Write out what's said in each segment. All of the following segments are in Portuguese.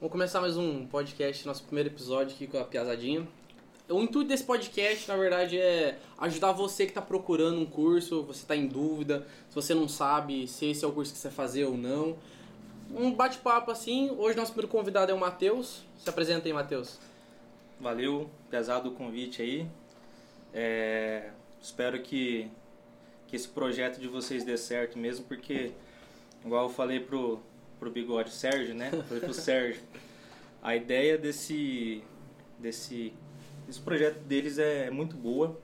Vamos começar mais um podcast, nosso primeiro episódio aqui com a Piazadinha. O intuito desse podcast, na verdade, é ajudar você que está procurando um curso, você está em dúvida, se você não sabe se esse é o curso que você vai fazer ou não. Um bate-papo assim. Hoje nosso primeiro convidado é o Matheus. Se apresenta aí, Matheus. Valeu, pesado o convite aí. É, espero que, que esse projeto de vocês dê certo mesmo, porque, igual eu falei pro, pro Bigode Sérgio, né? Falei pro Sérgio. A ideia desse, desse, desse projeto deles é muito boa.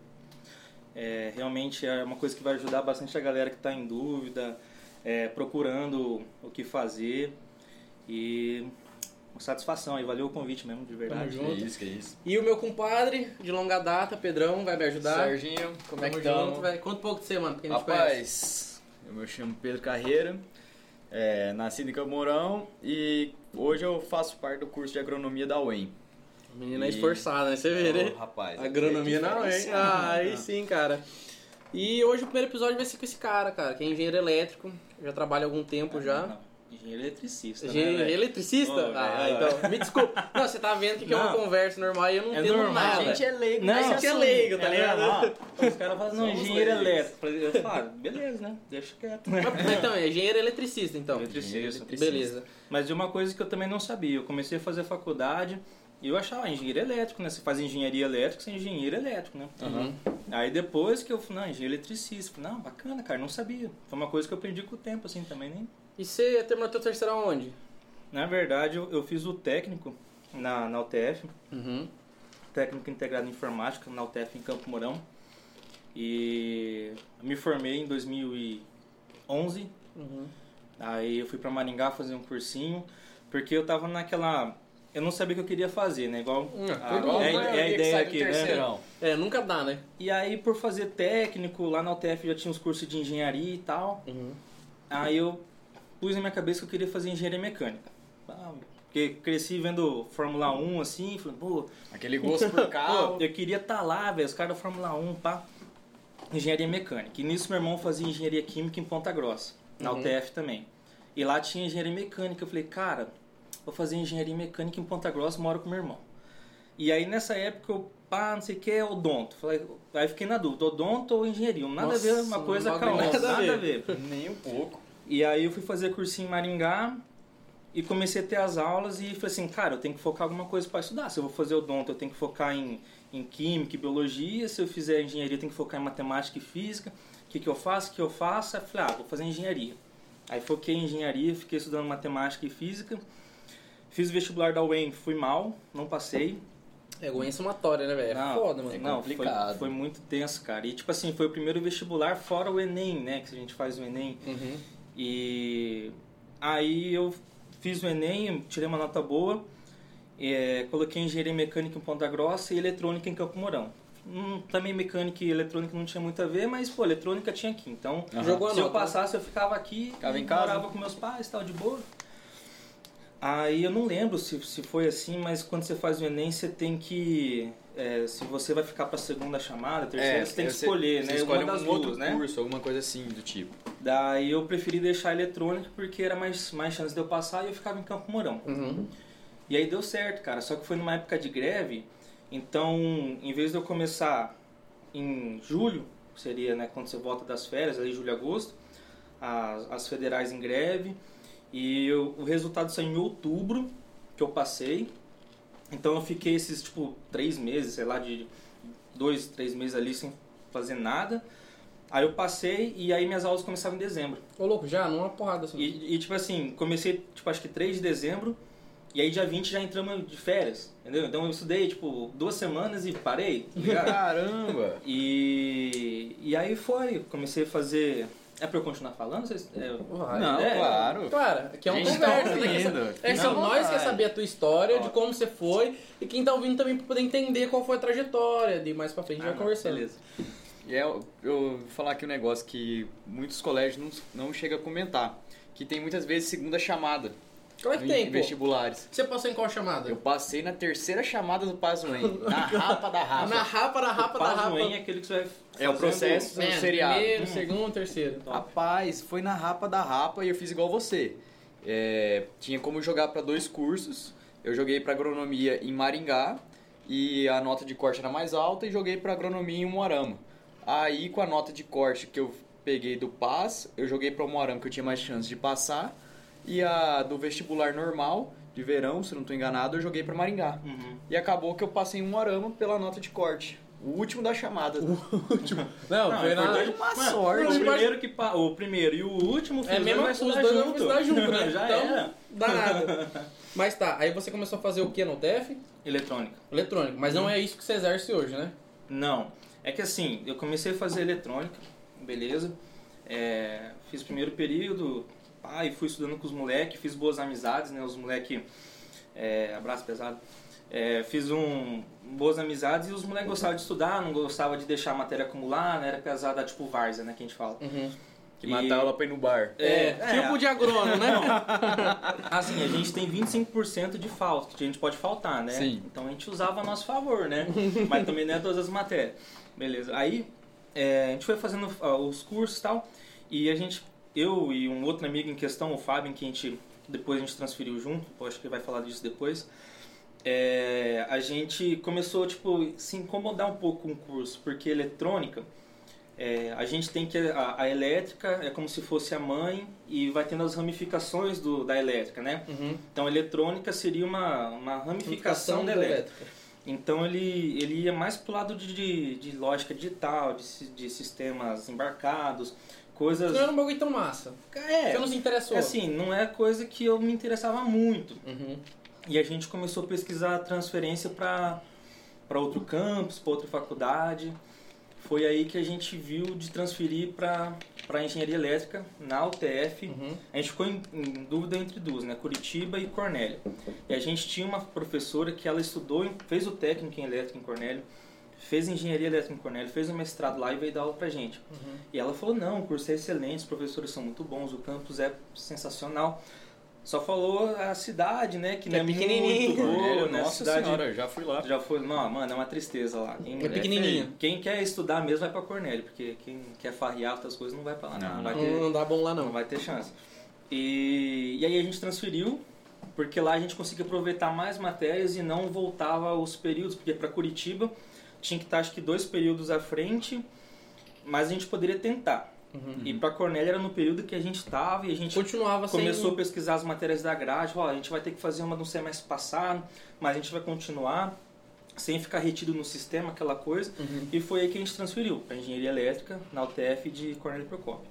É, realmente é uma coisa que vai ajudar bastante a galera que está em dúvida, é, procurando o que fazer. E uma satisfação aí, valeu o convite mesmo, de verdade. Tamo junto. Que isso, que isso. E o meu compadre de longa data, Pedrão, vai me ajudar. Serginho, como é que junto, velho. Conta um pouco de você, mano, porque a gente conhece. Rapaz, eu me chamo Pedro Carreira, é, nascido em Campo Mourão e hoje eu faço parte do curso de agronomia da UEM. Menina é E- esforçada, né? Você vê, né? Ô, rapaz, Agronomia é hein? diferenciado, Ah, aí sim, cara. E hoje o primeiro episódio vai ser com esse cara, cara, que é engenheiro elétrico, já trabalha há algum tempo já. Não, engenheiro eletricista, Engenheiro né, eletricista? Ô, ah, velho. então, me desculpa. Não, você tá vendo que, que é uma conversa normal e eu não É entendo normal, nada. A gente é leigo, Não, mas a gente é leigo, tá É ligado? normal. Os caras falam, não, engenheiro elétrico. Eu falo, beleza, né? Deixa quieto. Então, é engenheiro eletricista, então. Eletricista. Beleza. Mas de uma coisa que eu também não sabia, eu comecei a fazer faculdade e eu achava, ah, engenheiro elétrico, né? Você faz engenharia elétrica, você é engenheiro elétrico, né? Uhum. Aí depois que eu falei, não, engenheiro eletricista. Falei, não, bacana, cara, não sabia. Foi uma coisa que eu aprendi com o tempo, assim, também, nem... E você terminou teu terceiro aonde? Na verdade, eu, eu fiz o técnico na, na UTF, Uhum. técnico integrado em informática na UTF em Campo Mourão. E me formei em 2011. Uhum. Aí eu fui pra Maringá fazer um cursinho, porque eu tava naquela. Eu não sabia o que eu queria fazer, né? Igual. Hum, a, é, né? é a ideia aqui, né? É, nunca dá, né? E aí, por fazer técnico, lá na UTF já tinha os cursos de engenharia e tal. Uhum. Aí eu pus na minha cabeça que eu queria fazer engenharia mecânica. Ah, Porque cresci vendo Fórmula 1 assim, falei, pô, Aquele gosto por carro. Pô, eu queria estar lá, velho, os caras da Fórmula 1, pá. Engenharia mecânica. E nisso meu irmão fazia engenharia química em Ponta Grossa, na Uhum. UTF também. E lá tinha engenharia mecânica. Eu falei, cara, vou fazer engenharia mecânica em Ponta Grossa, moro com meu irmão. E aí nessa época eu, pá, não sei o que, é odonto. Falei, aí fiquei na dúvida, odonto ou engenharia? Nada Nossa, a ver uma coisa não com a outra, nada a nada a ver. Nem um pouco. E aí eu fui fazer cursinho em Maringá e comecei a ter as aulas e falei assim, cara, eu tenho que focar alguma coisa para estudar. Se eu vou fazer odonto, eu tenho que focar em, em química e biologia. Se eu fizer engenharia, eu tenho que focar em matemática e física. O que, que eu faço? O que eu faço? Eu falei, ah, vou fazer engenharia. Aí foquei em engenharia, fiquei estudando matemática e física. Fiz o vestibular da UEM, fui mal, não passei. É doença somatória, né, velho? É Não, foda, mano. é Não, foi, complicado. foi muito tenso, cara. E tipo assim, foi o primeiro vestibular fora o Enem, né? Que a gente faz o Enem. Uhum. E aí eu fiz o Enem, tirei uma nota boa, é, coloquei engenharia mecânica em Ponta Grossa e eletrônica em Campo Mourão. Hum, também mecânica e eletrônica não tinha muito a ver, mas pô, eletrônica tinha aqui. Então, a se eu né? passasse, eu ficava aqui, Ficava em casa. morava com meus pais, tal, de boa. Aí eu não lembro se, se foi assim, mas quando você faz o Enem, você tem que. É, se você vai ficar pra segunda chamada, terceira, você tem que escolher, É, você né? escolhe Uma das um outro duas, né? curso, alguma coisa assim do tipo. Daí eu preferi deixar eletrônica porque era mais, mais chance de eu passar e eu ficava em Campo Mourão. Uhum. E aí deu certo, cara. Só que foi numa época de greve, então em vez de eu começar em julho, que seria né, quando você volta das férias, ali julho e agosto, as, as federais em greve, e eu- o resultado saiu em outubro, que eu passei. Então eu fiquei esses tipo três meses, sei lá, de dois, três meses ali sem fazer nada. Aí eu passei e aí minhas aulas começavam em dezembro. Ô, louco, já? Numa porrada assim. E, e, tipo assim, comecei, tipo, acho que 3 de dezembro, e aí dia 20 já entramos de férias, entendeu? Então eu estudei, tipo, duas semanas e parei, tá? Caramba! e, e aí foi, comecei a fazer... É pra eu continuar falando? Vocês, é, Vai. Não, é, claro. Cara, aqui é gente conversa. tá né? Que ouvindo. essa- É que Não, nós quer saber a tua história, de como você foi, e quem tá ouvindo também pra poder entender qual foi a trajetória. De mais pra frente a gente Ah, vai conversando. Beleza. E é, eu vou falar aqui um negócio que muitos colégios não, não chegam a comentar. Que tem muitas vezes segunda chamada Como é que em tem, pô? vestibulares. Você passou em qual chamada? Eu passei na terceira chamada do Pazuem, na rapa da rapa. Na rapa, na rapa, na rapa. Pazuem é aquele que você vai É o processo. Man, seriado. Primeiro, Hum. segundo, terceiro. Rapaz, foi na rapa da rapa e eu fiz igual você. É, tinha como jogar para dois cursos eu joguei para agronomia em Maringá e a nota de corte era mais alta e joguei para agronomia em Moarama. Aí com a nota de corte que eu peguei do PAS, eu joguei para Moarama que eu tinha mais chance de passar e a do vestibular normal de verão, se não estou enganado, eu joguei para Maringá. Uhum. E acabou que eu passei em Moarama pela nota de corte. O último da chamada. último. Não, Não, foi é na... importante- uma Mano, sorte. O primeiro, que, pa- o primeiro e o último É mesmo vai os estudar dois junto. estudar junto, né? Já então, era. dá nada. Mas tá, aí você começou a fazer o que no UTF? Eletrônica. Eletrônico. Mas não é isso que você exerce hoje, né? Não. É que assim, eu comecei a fazer eletrônica, beleza. É, fiz o primeiro período, pá, e fui estudando com os moleques, fiz boas amizades, né? Os moleques, é, abraço pesado. É, fiz um, boas amizades e os moleques gostavam de estudar, não gostavam de deixar a matéria acumular, né? Era pesada tipo várzea, né? Que a gente fala. Uhum. Que E- mata aula pra ir no bar. É, tipo de agrônomo, né? Assim, a gente tem 25% de falta, que a gente pode faltar, né? Sim. Então a gente usava a nosso favor, né? Mas também não é todas as matérias. Beleza. Aí é, a gente foi fazendo ó, os cursos e tal, e a gente, eu e um outro amigo em questão, o Fábio, que a gente depois a gente transferiu junto, acho que ele vai falar disso depois. é, a gente começou tipo se incomodar um pouco com o curso, porque eletrônica é, a gente tem que a, a elétrica é como se fosse a mãe e vai tendo as ramificações do, da elétrica, né? Uhum. Então, eletrônica seria uma, uma ramificação da elétrica. Então, ele, ele ia mais pro lado de, de, de lógica digital, de, de sistemas embarcados, coisas... Não era um bagulho tão massa. É, Você não se interessou. é assim, não é coisa que eu me interessava muito. Uhum. E a gente começou a pesquisar a transferência para outro campus, para outra faculdade. Foi aí que a gente viu de transferir para engenharia elétrica na UTF. Uhum. A gente ficou em, em dúvida entre duas, né? Curitiba e Cornélio. E a gente tinha uma professora que ela estudou, fez o técnico em elétrica em Cornélio, fez engenharia elétrica em Cornélio, fez o mestrado lá e veio dar aula pra gente. Uhum. E ela falou: não, o curso é excelente, os professores são muito bons, o campus é sensacional. Só falou a cidade, né? Que, Que não é é muito pequenininho. boa, Cornélio, né? nossa cidade senhora, já fui lá. já foi, não, mano, é uma tristeza lá. Quem, É pequenininho. Quem quer estudar mesmo vai pra Cornélio, porque quem quer farrear outras coisas não vai pra lá, não. Não, Não, vai Não, ter, não dá bom lá não não. vai ter chance. E, e aí a gente transferiu, porque lá a gente conseguia aproveitar mais matérias e não voltava os períodos, porque para Curitiba tinha que estar acho que dois períodos à frente, mas a gente poderia tentar. Uhum. E para Cornélio era no período que a gente estava e a gente Continuava sem... começou a pesquisar as matérias da grade, ó, a gente vai ter que fazer uma no semestre passado, mas a gente vai continuar sem ficar retido no sistema, aquela coisa. Uhum. E foi aí que a gente transferiu para engenharia elétrica na UTF de Cornélio Procópio.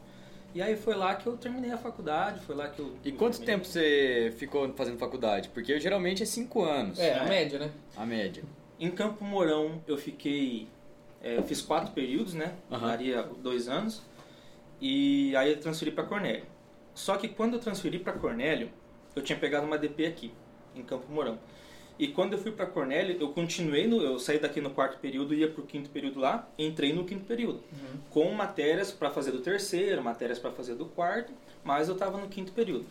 E aí foi lá que eu terminei a faculdade, foi lá que eu E quanto terminei. tempo você ficou fazendo faculdade? Porque eu, geralmente é 5 anos, É, a É. média, né? a média. Em Campo Mourão eu fiquei, é, fiz quatro períodos, né? Aham. Daria dois anos. E aí eu transferi para Cornélio. Só que quando eu transferi para Cornélio, eu tinha pegado uma DP aqui, em Campo Mourão. E quando eu fui para Cornélio, eu continuei, no, eu saí daqui no quarto período, ia pro quinto período lá, entrei no quinto período. Com matérias para fazer do terceiro, matérias para fazer do quarto, mas eu estava no quinto período.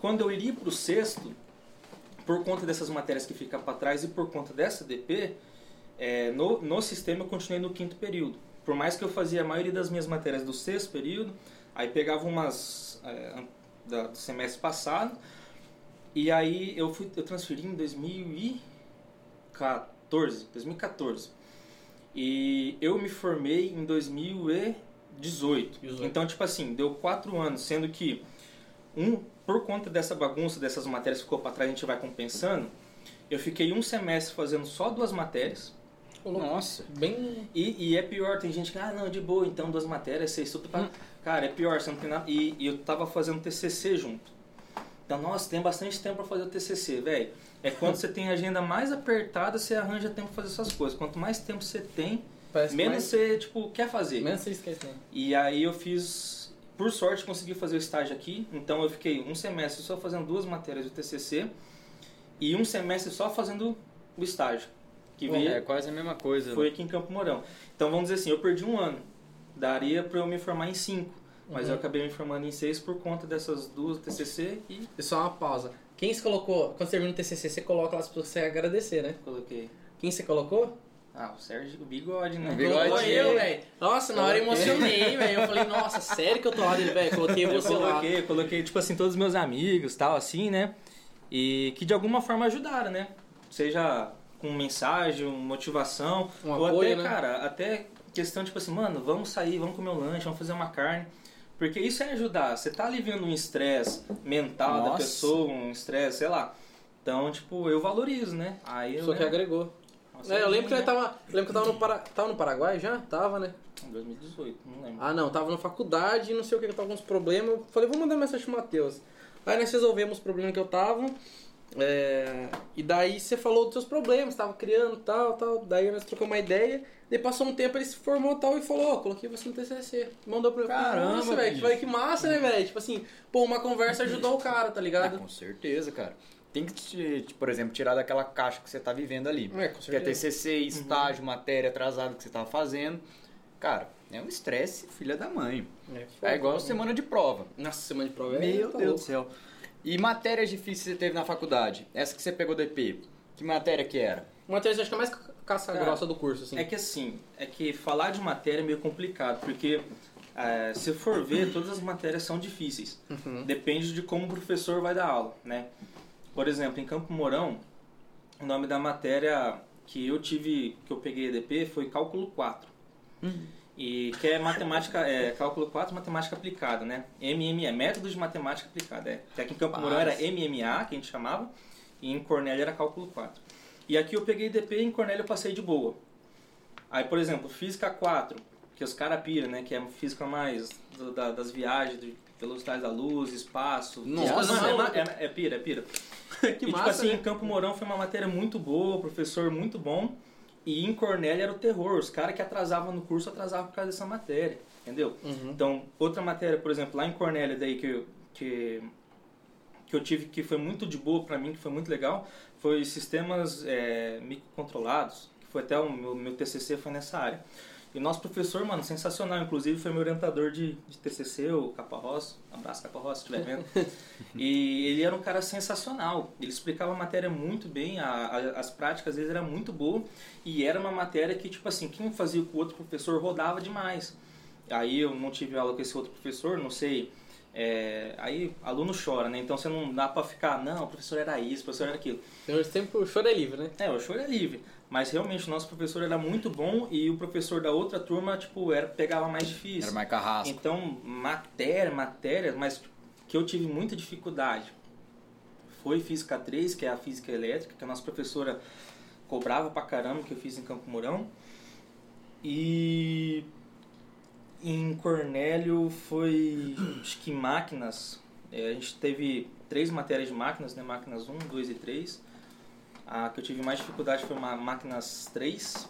Quando eu iria pro sexto, por conta dessas matérias que ficam para trás e por conta dessa DP, é, no, no sistema eu continuei no quinto período. Por mais que eu fazia a maioria das minhas matérias do sexto período, aí pegava umas é, da- do semestre passado, e aí eu fui eu transferi em 2014, 2014. E eu me formei em 2018. 18. Então, tipo assim, deu quatro anos, sendo que um por conta dessa bagunça, dessas matérias que ficou para trás, a gente vai compensando. Eu fiquei um semestre fazendo só duas matérias. Nossa. Bem... E, e é pior, tem gente que, ah, não, de boa, então duas matérias, você estuda pra... Cara, é pior, você não tem nada... E, e eu tava fazendo TCC junto. Então, nossa, tem bastante tempo pra fazer o TCC, velho. É quando você tem a agenda mais apertada, você arranja tempo pra fazer essas coisas. Quanto mais tempo você tem, Parece menos mais... você, tipo, quer fazer. Menos você esquece, né? E aí eu fiz, por sorte, consegui fazer o estágio aqui. Então eu fiquei um semestre só fazendo duas matérias do TCC e um semestre só fazendo o estágio. Que Bom, veio, É quase a mesma coisa. foi né? aqui em Campo Mourão. Então vamos dizer assim, eu perdi um ano. Daria para eu me formar em cinco. Mas Uhum. eu acabei me formando em seis por conta dessas duas TCC e E só uma pausa. Quem se colocou... Quando você termina o TCC, você coloca lá as pessoas que você agradecer, né? coloquei. Quem você colocou? Ah, o Sérgio, o bigode, né? Bigode. Colocou eu, velho. Nossa, na hora eu emocionei, velho. Eu falei, nossa, sério que eu tô lá dele, velho? Coloquei Eu você lá. coloquei, eu coloquei, tipo assim, todos os meus amigos tal, assim, né? e que de alguma forma ajudaram, né? Seja com mensagem, motivação, Um ou apoio, até, né? cara, até questão tipo assim, mano, vamos sair, vamos comer um lanche, vamos fazer uma carne. Porque isso é ajudar. Você tá aliviando um estresse mental da Nossa. pessoa, um estresse, sei lá. Então, tipo, eu valorizo, né? Aí eu, Só que né? agregou. É, eu lembro que eu né? tava. eu lembro que eu tava no, Para... tava no Paraguai já? Tava, né? Em 2018, não lembro. Ah não, tava na faculdade, não sei o que, eu tava com uns problemas. Eu falei, vou mandar mensagem pro Matheus. Aí nós resolvemos o problema que eu tava. é, E daí você falou dos seus problemas, tava criando tal, tal. Daí nós trocamos uma ideia. Daí passou um tempo, ele se formou tal e falou, ó, coloquei você no TCC. Mandou pra eu Caramba, velho, falei, que massa, né, velho? Tipo assim, pô, uma conversa ajudou o cara, tá Ah, ligado? com certeza, cara. Tem que, te, te, por exemplo, tirar daquela caixa que você tá vivendo ali. É, com Que é certeza. TCC, estágio, matéria atrasada que você tava fazendo. Cara, é um estresse, filha da mãe. É igual semana de prova. Nossa, semana de prova é. Meu tá Deus louco. do céu. E matérias difíceis que você teve na faculdade? Essa que você pegou do EP, que matéria que era? Matéria acho que é mais caça Cara, grossa do curso, assim. É que assim, é que falar de matéria é meio complicado, porque é, se for ver, todas as matérias são difíceis. Uhum. Depende de como o professor vai dar aula, né? Por exemplo, em Campo Mourão, o nome da matéria que eu tive, que eu peguei EDP foi Cálculo 4. E que é matemática, é cálculo 4, matemática aplicada, né? MME, método de matemática aplicada, é. Que aqui em Campo Mourão era. MMA, que a gente chamava, e em Cornélio era cálculo 4. E aqui eu peguei DP e em Cornélio eu passei de boa. Aí, por exemplo, física 4, que os caras piram, né? Que é física mais do- da- das viagens, velocidade da luz, espaço. Nossa, não, é, é, é pira, é pira. que e tipo massa, assim, né? em Campo Mourão foi uma matéria muito boa, professor muito bom. E em Cornélio era o terror. Os caras que atrasavam no curso atrasavam por causa dessa matéria. Entendeu? Uhum. Então, outra matéria, por exemplo, lá em Cornélio daí que eu, que, que eu tive que foi muito de boa pra mim, que foi muito legal, foi sistemas é, microcontrolados, que foi até o meu, meu TCC foi nessa área. E nosso professor, mano, sensacional, inclusive foi meu orientador de, de TCC, o Caparrós, abraço Caparrós, se estiver vendo. e ele era um cara sensacional, ele explicava a matéria muito bem, a, a- as práticas dele eram muito boas, e era uma matéria que, tipo assim, quem fazia com o outro professor rodava demais. Aí eu não tive aula com esse outro professor, não sei. É, aí aluno chora, né? Então você não dá pra ficar, não, o professor era isso, o professor era aquilo. Então, sempre o choro é livre, né? É, o choro é livre. Mas realmente o nosso professor era muito bom e o professor da outra turma, tipo, era, pegava mais difícil. Era mais carrasco. Então, matéria, matéria, mas que eu tive muita dificuldade foi Física 3, que é a Física Elétrica, que a nossa professora cobrava pra caramba, que eu fiz em Campo Mourão. E em Cornélio foi, acho que máquinas. É, a gente teve três matérias de máquinas, né? Máquinas 1, 2 e 3. A que eu tive mais dificuldade foi uma máquinas 3.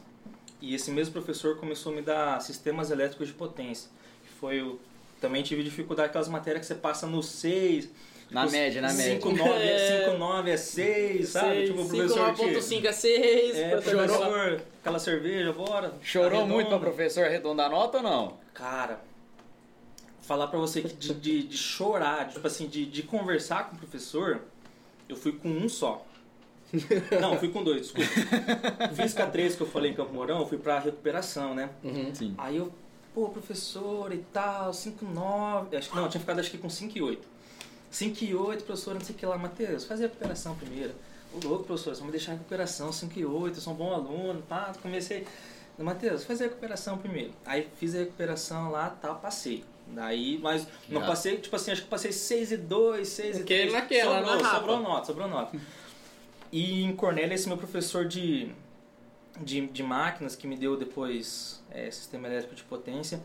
E esse mesmo professor começou a me dar sistemas elétricos de potência. Que foi o... Também tive dificuldade com aquelas matérias que você passa no 6. Na média, na média. 5, 9 é É. 5, 9 é 6, sabe? Tipo, o professor te... 5 é 6. É, professor, aquela cerveja, bora. Chorou arredonda. muito pra professor arredondar a nota ou não? Cara, falar pra você que de, de, de chorar, tipo assim, de, de conversar com o professor, eu fui com um só. Não, fui com dois, desculpa. Física 3 que eu falei em Campo Mourão, eu fui pra recuperação, né? Uhum. Sim. Aí eu, pô, professor e tal, 5, 9. Acho que não, eu tinha ficado acho que com 5 e 8. 5 e 8, professor, não sei o que lá, Matheus, faz a recuperação primeiro. Ô louco, professor, você vai me deixar em recuperação, 5 e 8, eu sou um bom aluno, pá, comecei. Matheus, faz a recuperação primeiro. Aí fiz a recuperação lá, tal, passei. Daí, mas não Já. passei, tipo assim, acho que passei 6 e 2, 6 e Porque 3. naquela, sobrou, na sobrou nota, sobrou nota. E em Cornélio, esse meu professor de, de, de máquinas, que me deu depois é, sistema elétrico de potência,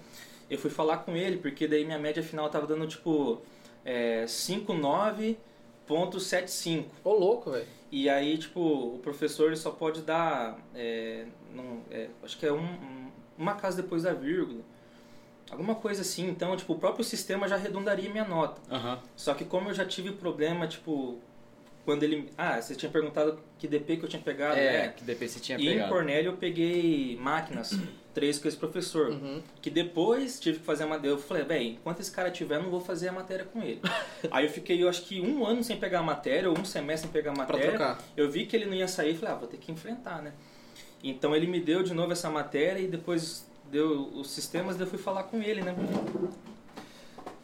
eu fui falar com ele, porque daí minha média final tava dando tipo é, 5,9.75. Ô, louco, velho. E aí, tipo, o professor ele só pode dar, é, não, é, acho que é um, um- uma casa depois da vírgula. Alguma coisa assim, então, tipo, o próprio sistema já arredondaria minha nota. Aham. Só que como eu já tive problema, tipo, quando ele... Ah, você tinha perguntado que DP que eu tinha pegado, É, né? que depois você tinha E em pegado. Cornélio eu peguei máquinas, três com esse professor. Uhum. Que depois tive que fazer a matéria. Eu falei, velho, enquanto esse cara tiver, eu não vou fazer a matéria com ele. Aí eu fiquei, eu acho que um ano sem pegar a matéria, ou um semestre sem pegar a Pra matéria. trocar. Eu vi que ele não ia sair e falei, ah, vou ter que enfrentar, né? Então ele me deu de novo essa matéria e depois deu os sistemas, eu fui falar com ele, né?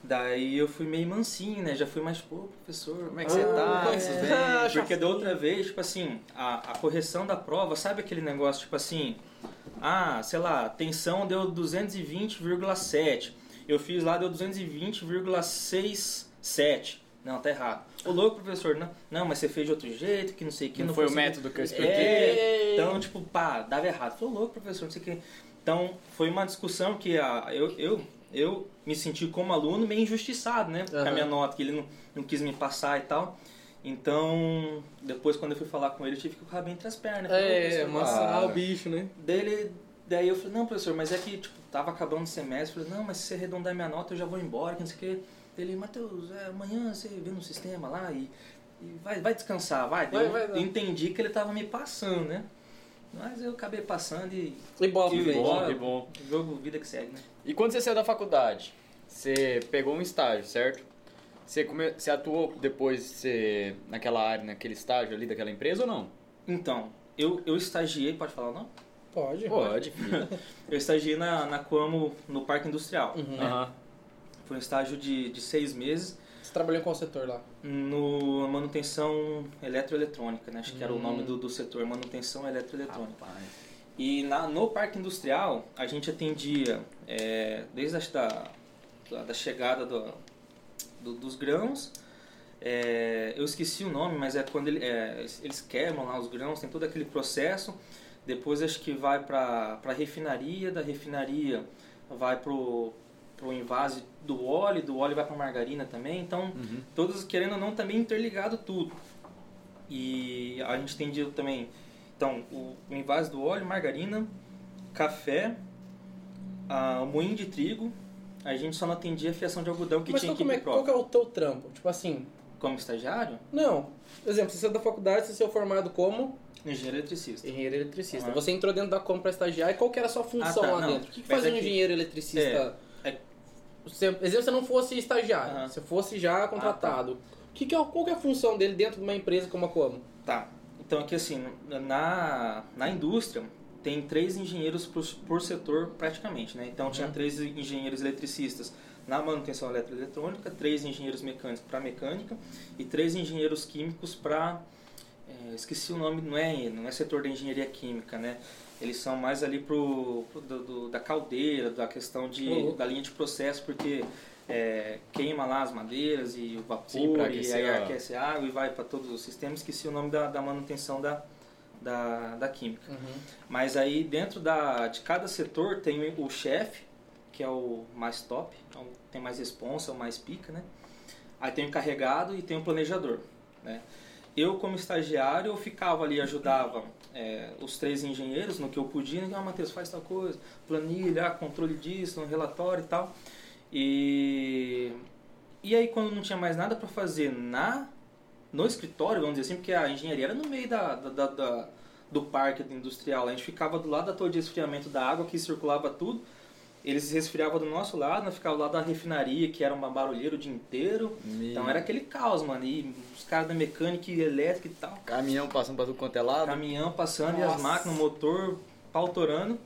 Daí eu fui meio mansinho, né? Já fui mais, pô, professor, Como é que você tá? é. Tudo bem? Ah, já Porque da outra vez, tipo assim, a, a correção da prova, sabe aquele negócio, tipo assim, ah, sei lá, tensão deu 220,7. Eu fiz lá, deu 220,67. Não, tá errado. Ô louco, professor, não, não, mas você fez de outro jeito, que não sei o que. Não não foi o consegui- método que eu expliquei. É, então, tipo, pá, dava errado. Falou, louco, professor, não sei o que. Então, foi uma discussão que a, eu, eu, eu me senti como aluno meio injustiçado, né? Com a minha nota, que ele não, não quis me passar e tal. Então, depois quando eu fui falar com ele, eu tive que o rabo entre as pernas. Falei, "Ô, É, ah, o bicho, né? Daí, ele, daí eu falei, não, professor, mas é que, tipo, tava acabando o semestre. Eu falei, não, mas se você arredondar minha nota, eu já vou embora, que não sei o quê. Ele, Matheus, é, amanhã você vê no sistema lá e, e vai, vai descansar, vai. Vai, eu vai, vai. entendi que ele tava me passando, né? Mas eu acabei passando e E bola frente. bom. Que bom. jogo vida que segue, né? E quando você saiu da faculdade, você pegou um estágio, certo? Você, come... você atuou depois você... naquela área, naquele estágio ali daquela empresa ou não? Então, eu, eu estagiei, pode falar não? Pode. Pode, filho. Eu estagiei na, na Coamo, no Parque Industrial. Uhum. Aham. Foi um estágio de, de seis meses trabalhou em qual setor lá? no manutenção eletroeletrônica, né? Acho que era o nome do, do setor, manutenção eletroeletrônica. Rapaz. E na, no Parque Industrial, a gente atendia é, desde a da, da, da chegada do, do- dos grãos. é, eu esqueci o nome, mas é quando ele- é, eles queimam lá os grãos, tem todo aquele processo. Depois acho que vai para a refinaria, da refinaria vai pro pro invase do óleo, do óleo vai para margarina também. Então, Uhum. todos querendo ou não também interligado tudo. E a gente atendia também, então, o, o invase do óleo, margarina, café, a, o moinho de trigo. A gente só não atendia a fiação de algodão que Mas tinha então, que como é, qual que é o teu trampo? Tipo assim, Como estagiário, não. Por exemplo, você saiu da faculdade, você saiu formado como engenheiro eletricista. engenheiro eletricista. Aham. Você entrou dentro da compra estagiar e qual que era a sua função Ah, tá, lá não. dentro? O que, que fazia é um engenheiro eletricista? É, é- Você, exemplo, se você não fosse estagiário, Aham. se fosse já contratado, o que que é, qual que é a função dele dentro de uma empresa como a Como? Tá. Então aqui assim, na, na indústria tem três engenheiros por, por setor praticamente, né? Então tinha três engenheiros eletricistas na manutenção eletroeletrônica, três engenheiros mecânicos para mecânica e três engenheiros químicos para esqueci o nome, não é não é setor da engenharia química, né? Eles são mais ali pro, pro do, do- da caldeira, da questão de louco. da linha de processo, porque é, queima lá as madeiras e o vapor Sim, e aí a- aquece a água e vai para todos os sistemas. Esqueci o nome da, da manutenção da, da, da química. Mas aí dentro da, de cada setor tem o chefe, que é o mais top, é tem mais responsa, é o mais pica, né? Aí tem o encarregado e tem o planejador, né? Eu como estagiário eu ficava ali, ajudava é, os três engenheiros no que eu podia, né? ah, Matheus, faz tal coisa, planilha, ah, controle disso, um relatório e tal. E, e aí quando não tinha mais nada para fazer na no escritório, vamos dizer assim, porque a engenharia era no meio da, da- da- do parque industrial. A gente ficava do lado da torre de esfriamento da água, que circulava tudo. Eles resfriavam do nosso lado, nós ficava do lado da refinaria, que era uma barulheira o dia inteiro. Então era aquele caos, mano. E os caras da mecânica e elétrica e tal. Caminhão passando pra tudo quanto é lado. Caminhão passando e as Nossa. máquinas, o motor pau torando.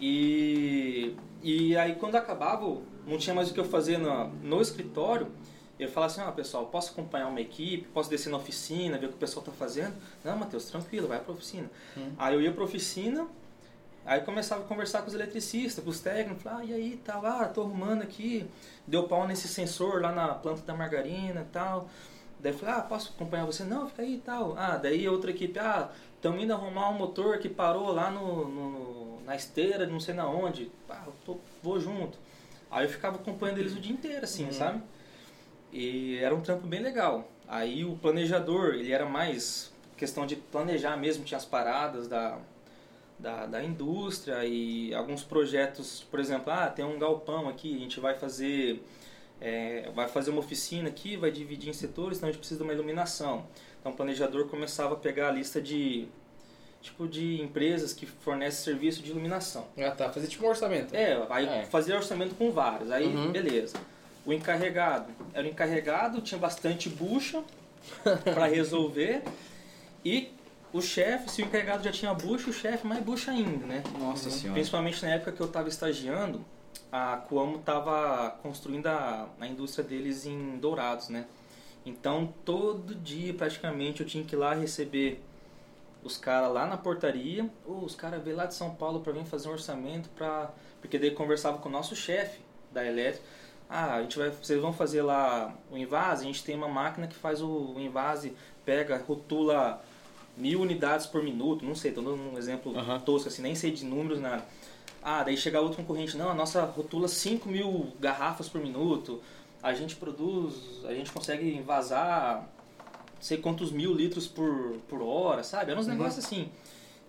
E, e aí quando acabava, não tinha mais o que eu fazer no, no escritório. Eu falava assim, ó pessoal, posso acompanhar uma equipe, posso descer na oficina, ver o que o pessoal tá fazendo? Não, Matheus, tranquilo, vai pra oficina. Aí eu ia pra oficina, aí começava a conversar com os eletricistas, com os técnicos, falava, ah, e aí, tá lá, tô arrumando aqui, deu pau nesse sensor lá na planta da margarina e tal. Daí eu falei, ah, posso acompanhar você? Não, fica aí e tal. Ah, daí outra equipe, ah, estamos indo arrumar um motor que parou lá no, no- na esteira, não sei na onde. Ah, eu tô- vou junto. Aí eu ficava acompanhando eles o dia inteiro, assim, sabe? E era um trampo bem legal. Aí o planejador, ele era mais questão de planejar mesmo, tinha as paradas da, da, da indústria e alguns projetos, por exemplo, ah, tem um galpão aqui, a gente vai fazer é, vai fazer uma oficina aqui, vai dividir em setores, então a gente precisa de uma iluminação. Então o planejador começava a pegar a lista de tipo de empresas que fornecem serviço de iluminação. Ah, tá. Fazer tipo um orçamento. É, aí É. fazia orçamento com vários, aí Uhum. beleza. O encarregado, era o encarregado, tinha bastante bucha para resolver e o chefe, se o encarregado já tinha bucha, o chefe mais bucha ainda, né? Nossa senhora. Principalmente na época que eu estava estagiando, a Coamo estava construindo a, a indústria deles em Dourados, né? Então todo dia praticamente eu tinha que ir lá receber os caras lá na portaria, ou os caras veio lá de São Paulo para vir fazer um orçamento para porque daí conversava com o nosso chefe da elétrica. Ah, a gente vai, vocês vão fazer lá o invase, a gente tem uma máquina que faz o, o invase, pega, rotula mil unidades por minuto, não sei, tô dando um exemplo tosco assim, nem sei de números, nada. Ah, daí chega outro concorrente, não, a nossa rotula 5 mil garrafas por minuto, a gente produz, a gente consegue envasar não sei quantos mil litros por, por hora, sabe? Eram uns negócios assim.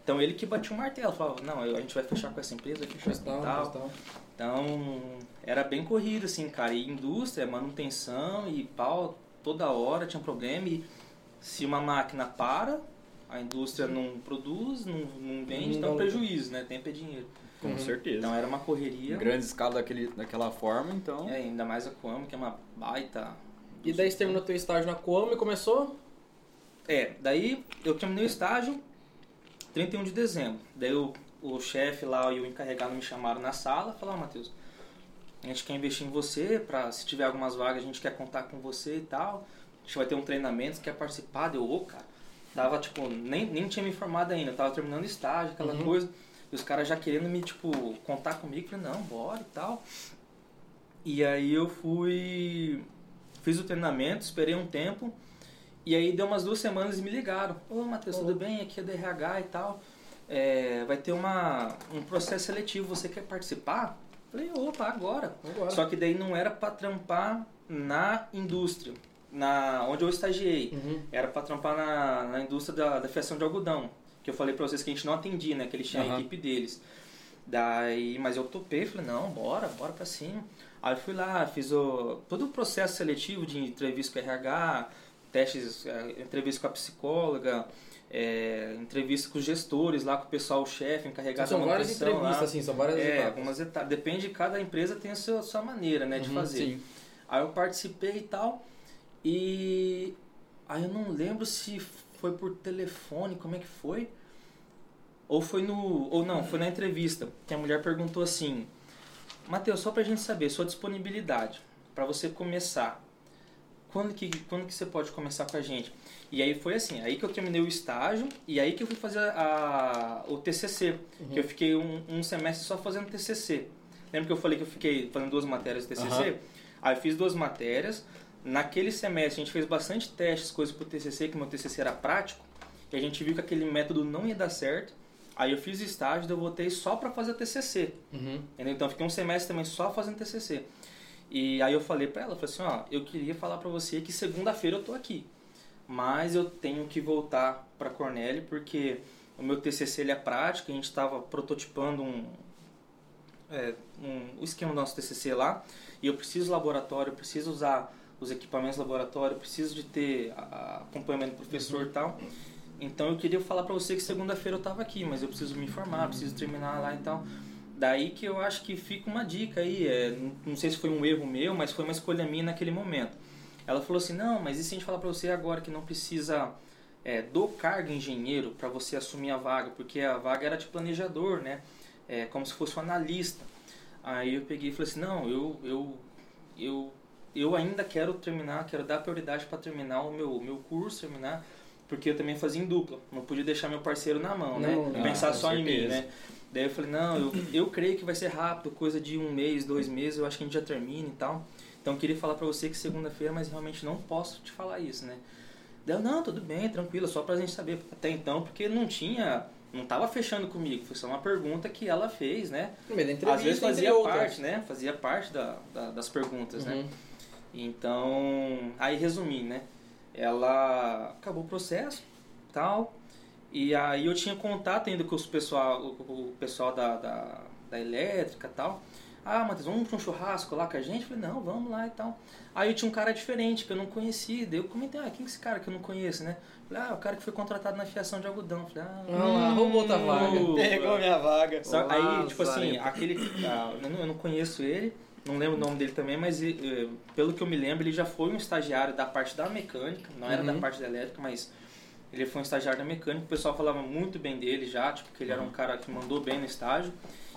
Então ele que batia o martelo, falava, não, a gente vai fechar com essa empresa, vai fechar Faz com tal, tal. tal. Então, era bem corrido, assim, cara. E indústria, manutenção e pau, toda hora tinha um problema. E se uma máquina para, a indústria não produz, não, não vende, então prejuízo, né? Tempo é dinheiro. Com Uhum. certeza. Então era uma correria. Em grande escala daquele, daquela forma, então. É, ainda mais a Coamo, que é uma baita. E daí você terminou teu estágio na Coamo e começou? É, daí eu terminei o estágio 31 de dezembro. Daí o, o chefe lá e o encarregado me chamaram na sala e falaram, ó, Matheus, a gente quer investir em você, pra, se tiver algumas vagas a gente quer contar com você e tal. A gente vai ter um treinamento, você quer participar? Deu, ô, cara. Tava, tipo, nem, nem tinha me informado ainda, eu tava terminando estágio, aquela Uhum. coisa. E os caras já querendo me, tipo, contar comigo, falei, não, bora e tal. E aí eu fui, fiz o treinamento, esperei um tempo. E aí deu umas duas semanas e me ligaram. Ô, Matheus, tudo bem? Aqui é da RH e tal. É, vai ter uma, um processo seletivo, você quer participar? Falei, opa, agora. Agora. Só que daí não era para trampar na indústria, na onde eu estagiei. Uhum. Era para trampar na, na indústria da, da fiação de algodão. Que eu falei para vocês que a gente não atendia, né? Que eles tinham a Aham. equipe deles. Daí, mas eu topei, falei, não, bora, bora pra cima. Aí eu fui lá, fiz o, todo o processo seletivo de entrevista com RH, testes, eh, entrevista com a psicóloga, eh, entrevista com os gestores lá, com o pessoal, o chefe, encarregado são da várias manutenção lá. entrevistas, assim, são várias É, etapas. algumas etapas. Depende de cada empresa tem a sua, sua maneira, né, de Uhum, fazer. Sim. Aí eu participei e tal. E aí eu não lembro se foi por telefone, como é que foi? Ou foi no. Ou não, foi na entrevista. Que a mulher perguntou assim: Matheus, só pra gente saber, sua disponibilidade para você começar. Quando que, quando que você pode começar com a gente? E aí foi assim, aí que eu terminei o estágio e aí que eu fui fazer a, o TCC, que eu fiquei um, um semestre só fazendo TCC. Lembra que eu falei que eu fiquei fazendo duas matérias do TCC? Aham. Aí eu fiz duas matérias. Naquele semestre a gente fez bastante testes, coisas pro TCC, que meu TCC era prático. E a gente viu que aquele método não ia dar certo. Aí eu fiz estágio, daí eu voltei só para fazer TCC. Uhum. Então fiquei um semestre também só fazendo TCC. E aí eu falei pra ela, falei assim, ó, eu queria falar pra você que segunda-feira eu tô aqui. Mas eu tenho que voltar pra Cornell porque o meu TCC ele é prático, a gente estava prototipando um, é, um, o esquema do nosso TCC lá, e eu preciso de laboratório, eu preciso usar os equipamentos do laboratório, preciso de ter acompanhamento do professor e tal. Então eu queria falar pra você que segunda-feira eu tava aqui, mas eu preciso me informar, preciso terminar lá e tal. Daí que eu acho que fica uma dica aí, é, não, sei se foi um erro meu, mas foi uma escolha minha naquele momento. Ela falou assim, não, mas e se a gente falar pra você agora que não precisa é, do cargo engenheiro para você assumir a vaga, porque a vaga era de planejador, né? É, como se fosse um analista. Aí eu peguei e falei assim, não, eu, eu, eu, eu ainda quero terminar, quero dar prioridade para terminar o meu, meu curso, terminar, porque eu também fazia em dupla, não podia deixar meu parceiro na mão, né? Não, ah, pensar com só em mim, certeza. né? Daí eu falei, não, eu, eu creio que vai ser rápido, coisa de um mês, dois meses, eu acho que a gente já termina e tal. Então eu queria falar pra você que segunda-feira, mas realmente não posso te falar isso, né? Daí eu, não, tudo bem, tranquilo, só pra gente saber até então, porque não tinha, não tava fechando comigo, foi só uma pergunta que ela fez, né? Às vezes fazia parte, né? Fazia parte da, da- das perguntas, né? Então, aí resumi, né? Ela acabou o processo, tal, e aí eu tinha contato ainda com os pessoal, o, pessoal da, da, da elétrica, tal. Ah, Matheus, vamos pra um churrasco lá com a gente? Eu falei, não, vamos lá e tal. Aí eu tinha um cara diferente que eu não conhecia, daí eu comentei, ah, quem é esse cara que eu não conheço, né? Eu Falei, ah, o cara que foi contratado na fiação de algodão. Eu Falei, ah, Ah lá, roubou outra vaga. Pegou minha vaga. só- aí, tipo assim, aquele. ah, eu, não, eu não conheço ele, não lembro o nome dele também, mas eh, pelo que eu me lembro, ele já foi um estagiário da parte da mecânica, não era da Uhum. parte da elétrica, mas ele foi um estagiário da mecânica. O pessoal falava muito bem dele já, tipo, que ele era um cara que mandou bem no estágio.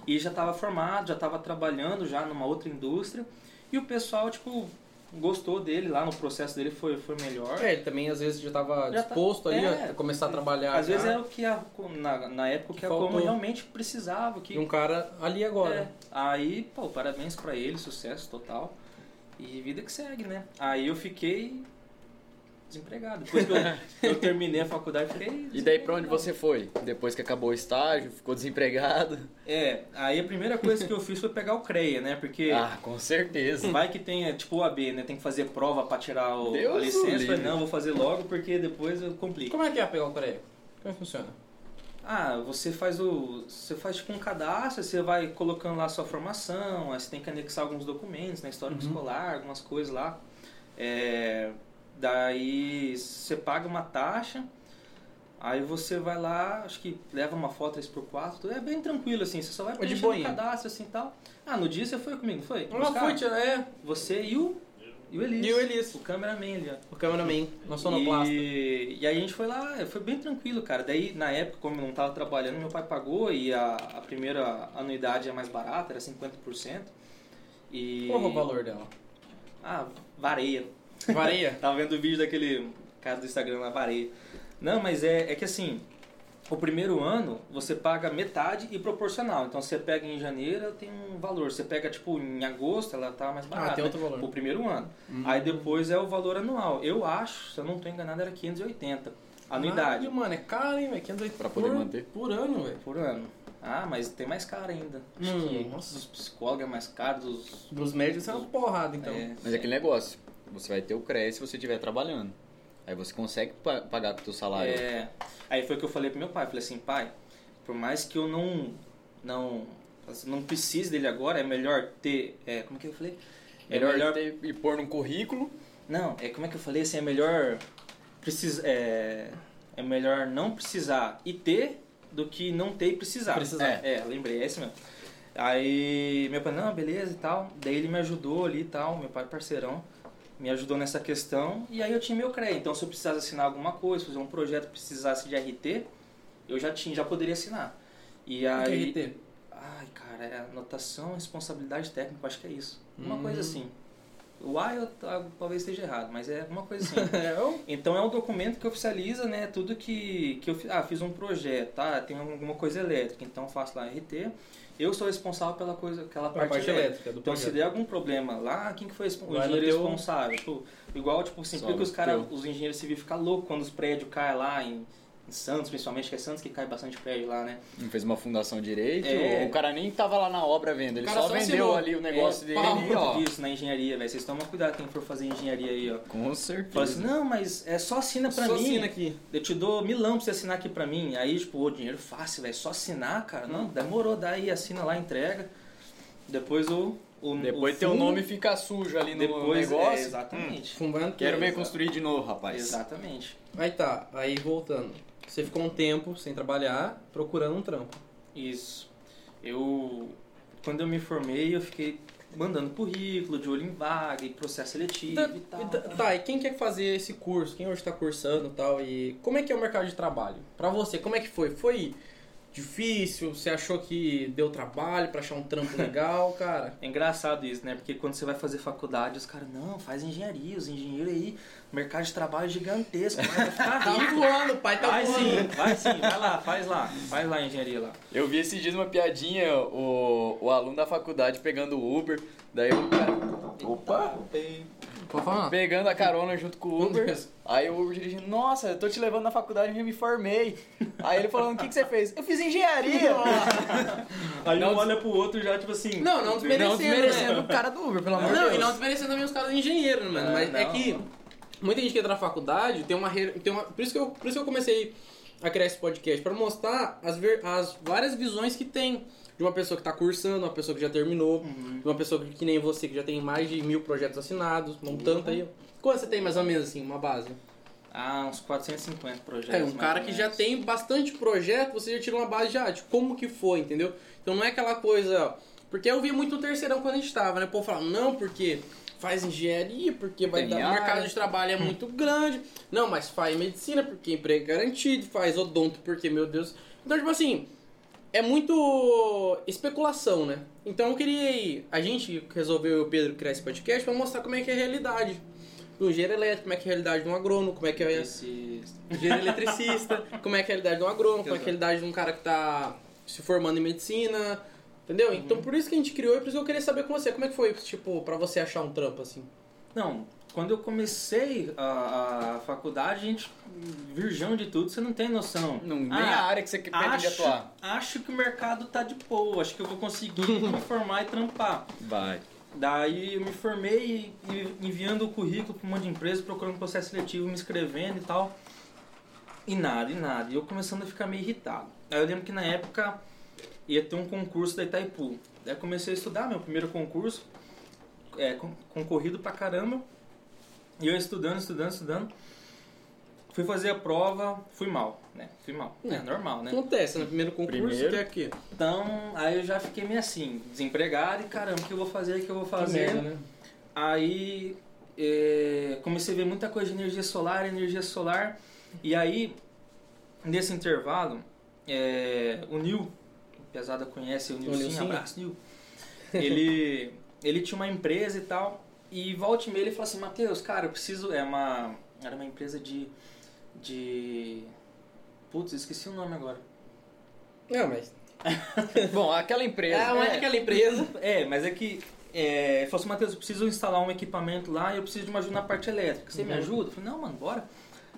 e já estava formado, já estava trabalhando já numa outra indústria. E o pessoal, tipo, gostou dele lá no processo dele foi, foi melhor. É, ele também às vezes já estava tá- disposto ali é. a começar a trabalhar. Às já. vezes era o que a, na, na época Que que a Como realmente precisava. Que, E um cara ali agora. É. Aí, pô, parabéns pra ele, sucesso total. E vida que segue, né? Aí eu fiquei desempregado. Depois que eu, eu terminei a faculdade, fiquei. E daí pra onde você foi? Depois que acabou o estágio, ficou desempregado? É, aí a primeira coisa que eu fiz foi pegar o CREA, né? Porque Ah, com certeza. vai que tem, é, tipo o AB, né? Tem que fazer prova pra tirar o, Deus a licença. Falei, não, vou fazer logo porque depois eu complico. Como é que é pegar o Coreia? Como é que funciona? Ah, você faz o. Você faz tipo um cadastro, você vai colocando lá a sua formação, aí você tem que anexar alguns documentos, né? Histórico Uhum. escolar, algumas coisas lá. É, daí você paga uma taxa, aí você vai lá, acho que leva uma foto 3x4, tudo é bem tranquilo assim, você só vai preencher o cadastro assim e tal. Ah, no dia você foi comigo, não foi? Não fui, é. Você e o. E o Elias. E o Elias. O cameraman ali, ó. O cameraman, nosso sonoplasta. E, e aí a gente foi lá, foi bem tranquilo, cara. Daí, na época, como eu não tava trabalhando, meu pai pagou e a, a primeira anuidade é mais barata, era 50%. E... Qual é o valor dela? Ah, vareia. Vareia? Tava vendo o vídeo daquele cara do Instagram lá, vareia. Não, mas é, é que assim, o primeiro ano você paga metade e proporcional. Então você pega em janeiro, tem um valor. Você pega, tipo, em agosto, ela tá mais barata. Ah, tem outro né? valor. O primeiro ano. Hum. Aí depois é o valor anual. Eu acho, se eu não tô enganado, era 580. Anuidade. Caralho, mano, é caro, hein, velho? 580 Pra poder por, manter. Por ano, velho. Por ano. Ah, mas tem mais caro ainda. Acho Hum, que nossa. dos psicólogos é mais caro, dos... Dos médicos é uma porrada, então. é, Mas é aquele negócio, você vai ter o CREA se você estiver trabalhando. Aí você consegue pa- pagar com o teu salário. É, aí foi o que eu falei pro meu pai, falei assim, pai, por mais que eu não não não precise dele agora, é melhor ter, é, como que eu falei? É Melhor, ter e pôr num currículo. não, é como é que eu falei assim, é melhor precisa é, é melhor não precisar e ter do que não ter e precisar. Precisar. É, é, lembrei, é esse mesmo. Aí meu pai, não, beleza e tal. Daí ele me ajudou ali e tal, meu pai parceirão, me ajudou nessa questão. E aí eu tinha meu CREA. Então se eu precisasse assinar alguma coisa, fazer um projeto, precisasse de RT, eu já tinha, já poderia assinar. E O aí. que é RT? Ai, cara, é anotação, responsabilidade técnica, acho que é isso. Uma Hum. coisa assim. O A eu talvez esteja errado, mas é uma coisa assim. É. Então é um documento que oficializa, né, tudo que, que eu fiz. Ah, fiz um projeto, tá? Tem alguma coisa elétrica, então faço lá RT. Eu sou responsável pela coisa, aquela parte, parte elétrica. Então se projeto. der algum problema lá, quem que foi o engenheiro teu- responsável? Tipo, igual, tipo assim, por que os caras, teu. os engenheiros civis ficam loucos quando os prédios caem lá em, em Santos, principalmente, que é Santos que cai bastante prédio lá, né? Não fez uma fundação direito. É. O cara nem tava lá na obra vendo. Ele só só vendeu assinou. ali o negócio é, dele e muito ó. disso na engenharia, velho. Vocês tomam cuidado quem for fazer engenharia aí, ó. Com certeza. Fala assim, não, mas é só assina pra Só mim. assina aqui. Eu te dou milão pra você assinar aqui pra mim. Aí, tipo, o dinheiro fácil, velho. Só assinar, cara. Não, demorou. Daí assina lá, entrega. Depois o. o Depois o teu fundo, nome fica sujo ali no depois, negócio. É, exatamente. Fumbando Quero ver construir de novo, rapaz. Exatamente. Aí tá, aí voltando. Você ficou um tempo sem trabalhar, procurando um trampo. Isso. Eu. Quando eu me formei, eu fiquei mandando currículo, de olho em vaga, e processo seletivo Tá, e tal. tá- tá, e quem quer fazer esse curso? Quem hoje tá cursando e tal? E como é que é o mercado de trabalho? Pra você, como é que foi? Foi difícil? Você achou que deu trabalho pra achar um trampo legal, cara? É engraçado isso, né? Porque quando você vai fazer faculdade, os caras, não, faz engenharia, os engenheiros aí, mercado de trabalho gigantesco, vai ficar Tá voando, pai tá Vai voando. sim, vai sim, vai lá, faz lá, faz lá a engenharia lá. Eu vi esses dias uma piadinha, o, o aluno da faculdade pegando o Uber, daí o cara. Opa! Pode falar. Pegando a carona junto com o Uber. Aí o Uber dirigindo, nossa, eu tô te levando na faculdade e já me formei. Aí ele falando, o que, que você fez? Eu fiz engenharia! Aí Não, um olha pro outro já, tipo assim. Não, não desmerecendo, Não desmerecendo né? o cara do Uber, pelo amor de Não, Deus. e não desmerecendo também os caras de engenheiro, mano. Não, Mas é não. que muita gente que entra na faculdade tem uma, tem uma. Por isso que eu, por isso que eu comecei a criar esse podcast, pra mostrar as, ver- as várias visões que tem de uma pessoa que tá cursando, uma pessoa que já terminou, Uhum. de uma pessoa que, que nem você, que já tem mais de mil projetos assinados, não tanto aí. Quanto você tem mais ou menos assim, uma base? Ah, uns 450 projetos. É, um cara que já tem bastante projeto, você já tira uma base já de como que foi, entendeu? Então não é aquela coisa. Porque eu vi muito o terceirão quando a gente tava, né? O povo falava, não, porque faz engenharia, porque vai Tem dar. O mercado de trabalho é muito grande. Não, mas faz medicina, porque emprego é garantido, faz odonto, porque, meu Deus. Então, tipo assim, é muito especulação, né? Então eu queria ir. A gente resolveu eu e o Pedro criar esse podcast pra mostrar como é que é a realidade do engenheiro elétrico, como é que é a realidade de um agrônomo, como é que é engenheiro eletricista, como é que é a realidade de um agrônomo, como é que é a realidade de um cara que tá se formando em medicina. Entendeu? Então por isso que a gente criou e por isso que eu queria saber com você. Como é que foi, tipo, pra você achar um trampo assim? Não, quando eu comecei a, a faculdade, a gente, virgão de tudo, você não tem noção. Não, nem Ah, a área que você pretende Acho, atuar. acho que o mercado tá de boa, acho que eu vou conseguir me formar e trampar. Vai. Daí eu me formei e, enviando o currículo para um monte de empresa, procurando processo seletivo, me inscrevendo e tal. E nada, e nada. E eu começando a ficar meio irritado. Aí eu lembro que na época ia ter um concurso da Itaipu. Daí eu comecei a estudar, meu primeiro concurso, é, con- concorrido pra caramba. E eu estudando, estudando, estudando. Fui fazer a prova, fui mal, né? Fui mal. É, normal, né? Acontece, no primeiro concurso, Primeiro. que é aqui. Então, aí eu já fiquei meio assim, desempregado e caramba, o que eu vou fazer, o que eu vou fazer? merda, né? Aí é, comecei a ver muita coisa de energia solar, energia solar. E aí, nesse intervalo, é, o Nil, o Pesada conhece o Nil, O sim, Nilcinho? abraço Nil. Ele, ele tinha uma empresa e tal, e volta e meia ele falou assim, Matheus, cara, eu preciso, é uma, era uma empresa de, de, putz, esqueci o nome agora. Não, mas. Bom, aquela empresa. É, mas é, aquela empresa. É, mas é que. É, ele falou assim, Matheus, eu preciso instalar um equipamento lá e eu preciso de uma ajuda na parte elétrica. Você me Uhum. ajuda? Eu falei, não, mano, bora.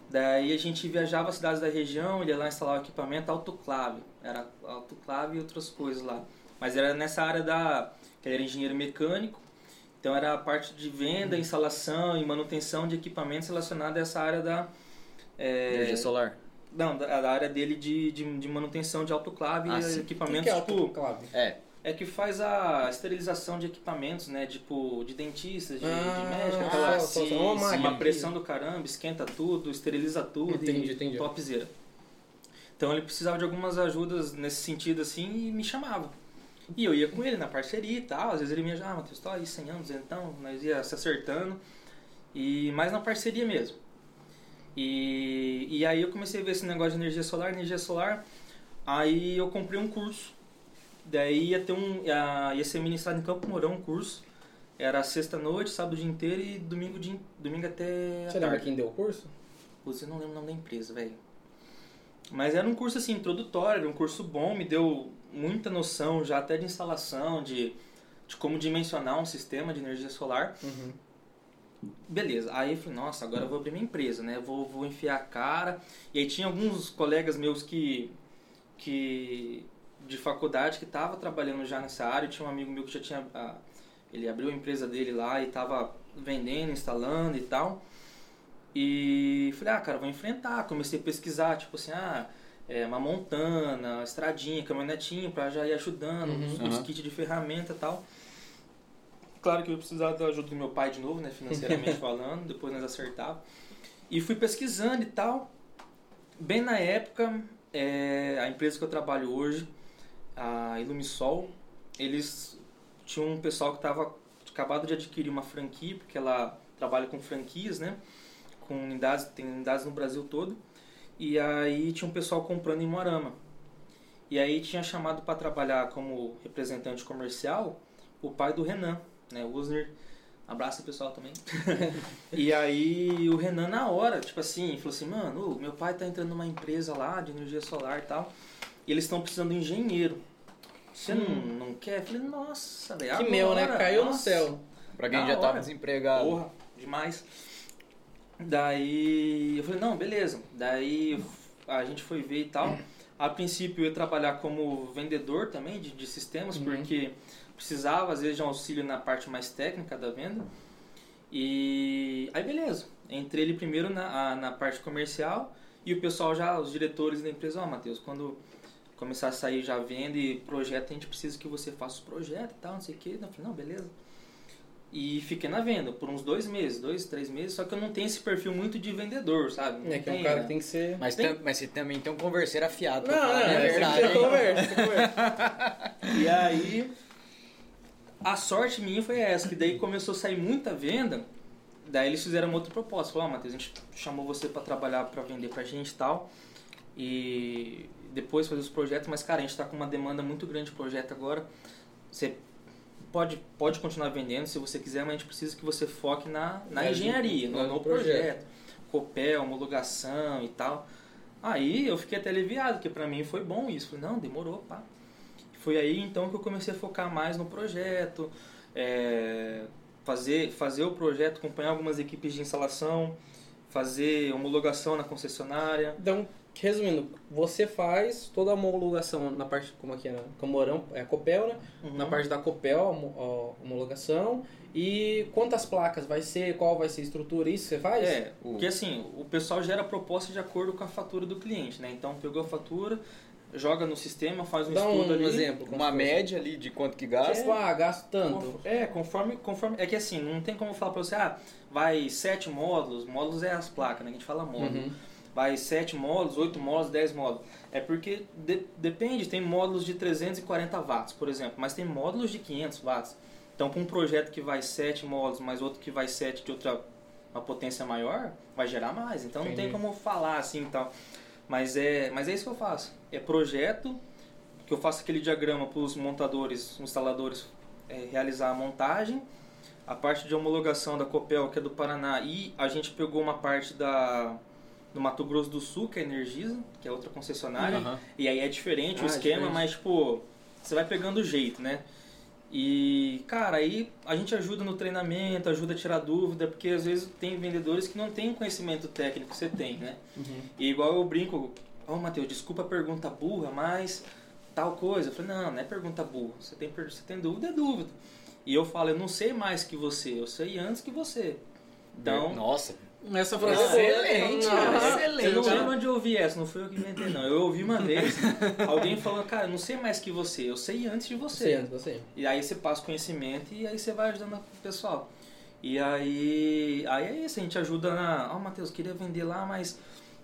Daí a gente viajava as cidades da região, ele ia lá instalar o equipamento autoclave. Era autoclave e outras coisas lá. Mas era nessa área da. que ele era engenheiro mecânico. Então era a parte de venda, instalação e manutenção de equipamentos relacionados a essa área da. é, Energia solar. Não, da, da área dele de, de, de manutenção de autoclave Ah, e sim. O que equipamentos que é tipo. autoclave? É. É que faz a esterilização de equipamentos, né? Tipo, de dentistas, de, Ah, de médico, ah, aquela só- só sim, uma sim, máquina. uma pressão do caramba, esquenta tudo, esteriliza tudo Entendi, e entendi. topzera. Então ele precisava de algumas ajudas nesse sentido assim e me chamava. E eu ia com ele na parceria e tal, às vezes ele me ajudava, ah, Matheus, tô aí 100 anos, então, nós ia se acertando. E mais na parceria mesmo. E, e aí eu comecei a ver esse negócio de energia solar, energia solar. Aí eu comprei um curso. Daí ia ter um. Ia, ia ser ministrado em Campo Mourão um curso. Era sexta noite, sábado o dia inteiro e domingo, dia, domingo até. Você lembra quem deu o curso? Eu não lembro o nome da empresa, velho. Mas era um curso assim, introdutório, era um curso bom, me deu muita noção já até de instalação, de, de como dimensionar um sistema de energia solar. Uhum. Beleza, aí eu falei, nossa, agora eu vou abrir minha empresa, né? Vou, vou enfiar a cara. E aí tinha alguns colegas meus que, que de faculdade que estavam trabalhando já nessa área. Tinha um amigo meu que já tinha. ah, ele abriu a empresa dele lá e estava vendendo, instalando e tal. E falei, ah, cara, vou enfrentar. Comecei a pesquisar, tipo assim, ah, é, uma montana, estradinha, caminhonetinho, pra já ir ajudando, Uhum. Uhum. kits de ferramenta e tal. Claro que eu precisava da ajuda do meu pai de novo, né, financeiramente falando, depois nós acertava. E fui pesquisando e tal. Bem na época, é, a empresa que eu trabalho hoje, a Ilumisol, eles tinham um pessoal que estava acabado de adquirir uma franquia, porque ela trabalha com franquias, né? Com unidades, tem unidades no Brasil todo. E aí tinha um pessoal comprando em Moarama. E aí tinha chamado para trabalhar como representante comercial o pai do Renan, né? O Usner. Abraço pessoal também. e aí o Renan na hora, tipo assim, falou assim, mano, meu pai tá entrando numa empresa lá de energia solar e tal. E eles estão precisando de engenheiro. Você não, não quer? Eu falei, nossa, velho. Que meu, né? agora, Caiu no nossa. céu. Pra quem já tava hora. desempregado. Porra, demais. Daí eu falei, não, beleza. Daí a gente foi ver e tal. A princípio eu ia trabalhar como vendedor também de, de sistemas, Uhum. porque precisava às vezes de um auxílio na parte mais técnica da venda. E aí beleza. Entrei ele primeiro na, a- na parte comercial e o pessoal já, os diretores da empresa, ó Matheus, quando começar a sair já venda e projeto, a gente precisa que você faça o projeto e tal, não sei o que. Eu falei, não, beleza. E fiquei na venda por uns dois meses, dois, três meses, só que eu não tenho esse perfil muito de vendedor, sabe? Não É que é um tem, cara né? que tem que ser. Mas, Tem- tam- mas você também tem um converseiro afiado. pra Não, falar não, a é verdade. você conversa, você conversa. E aí, a sorte minha foi essa, que daí começou a sair muita venda, daí eles fizeram uma outra proposta. Falaram, ó, Matheus, a gente chamou você para trabalhar, para vender pra gente e tal, e depois fazer os projetos, mas cara, a gente está com uma demanda muito grande de projeto agora. Você pode, pode continuar vendendo se você quiser, mas a gente precisa que você foque na, na É, engenharia, no- no, no no projeto. Copel, homologação e tal. Aí eu fiquei até aliviado, porque pra mim foi bom isso. Falei, não, demorou, pá. Foi aí então que eu comecei a focar mais no projeto, é, fazer, fazer o projeto, acompanhar algumas equipes de instalação, fazer homologação na concessionária. Então, resumindo, você faz toda a homologação na parte, como aqui é, Camorão, é a Copel, né? Uhum. Na parte da Copel, a homo- a homologação. E quantas placas vai ser, qual vai ser a estrutura, isso você faz? É, porque assim, o pessoal gera proposta de acordo com a fatura do cliente, né? Então pegou a fatura, joga no sistema, faz um Dá estudo um ali. exemplo. Uma média ali de quanto que Tipo, gasta. ah, gasto tanto. É, conforme, conforme. É que assim, não tem como falar pra você, ah, vai sete módulos, módulos é as placas, né? Que a gente fala módulo. Uhum. Vai sete módulos, oito módulos, dez módulos. É porque de- depende, tem módulos de 340 watts, por exemplo, mas tem módulos de 500 watts. Então, com um projeto que vai sete módulos, mais outro que vai sete de outra uma potência maior, vai gerar mais. Então, não tem Entendi. como falar assim e tal. Mas é, mas é isso que eu faço. É projeto, que eu faço aquele diagrama para os montadores, instaladores é, realizar a montagem. A parte de homologação da Copel, que é do Paraná, e a gente pegou uma parte da do Mato Grosso do Sul, que é a Energisa, que é outra concessionária. Aham. E aí é diferente o Ah, esquema, diferente. mas tipo, você vai pegando o jeito, né? E, cara, aí a gente ajuda no treinamento, ajuda a tirar dúvida, porque às vezes tem vendedores que não têm o conhecimento técnico que você tem, né? Uhum. E igual eu brinco, ô Matheus, desculpa a pergunta burra, mas tal coisa. Eu falei, não, não é pergunta burra, você tem, você tem dúvida, é dúvida. E eu falo, eu não sei mais que você, eu sei antes que você. Então, Nossa, Essa frase é né? Excelente, Não, excelente. eu não lembro onde eu ouvi essa, não foi eu que inventei, não. Eu ouvi uma vez alguém falando, cara, eu não sei mais que você, eu sei antes de você. Sei, antes você. E aí você passa o conhecimento e aí você vai ajudando o pessoal. E aí, aí é isso, a gente ajuda na. Ó, Matheus, queria vender lá, mas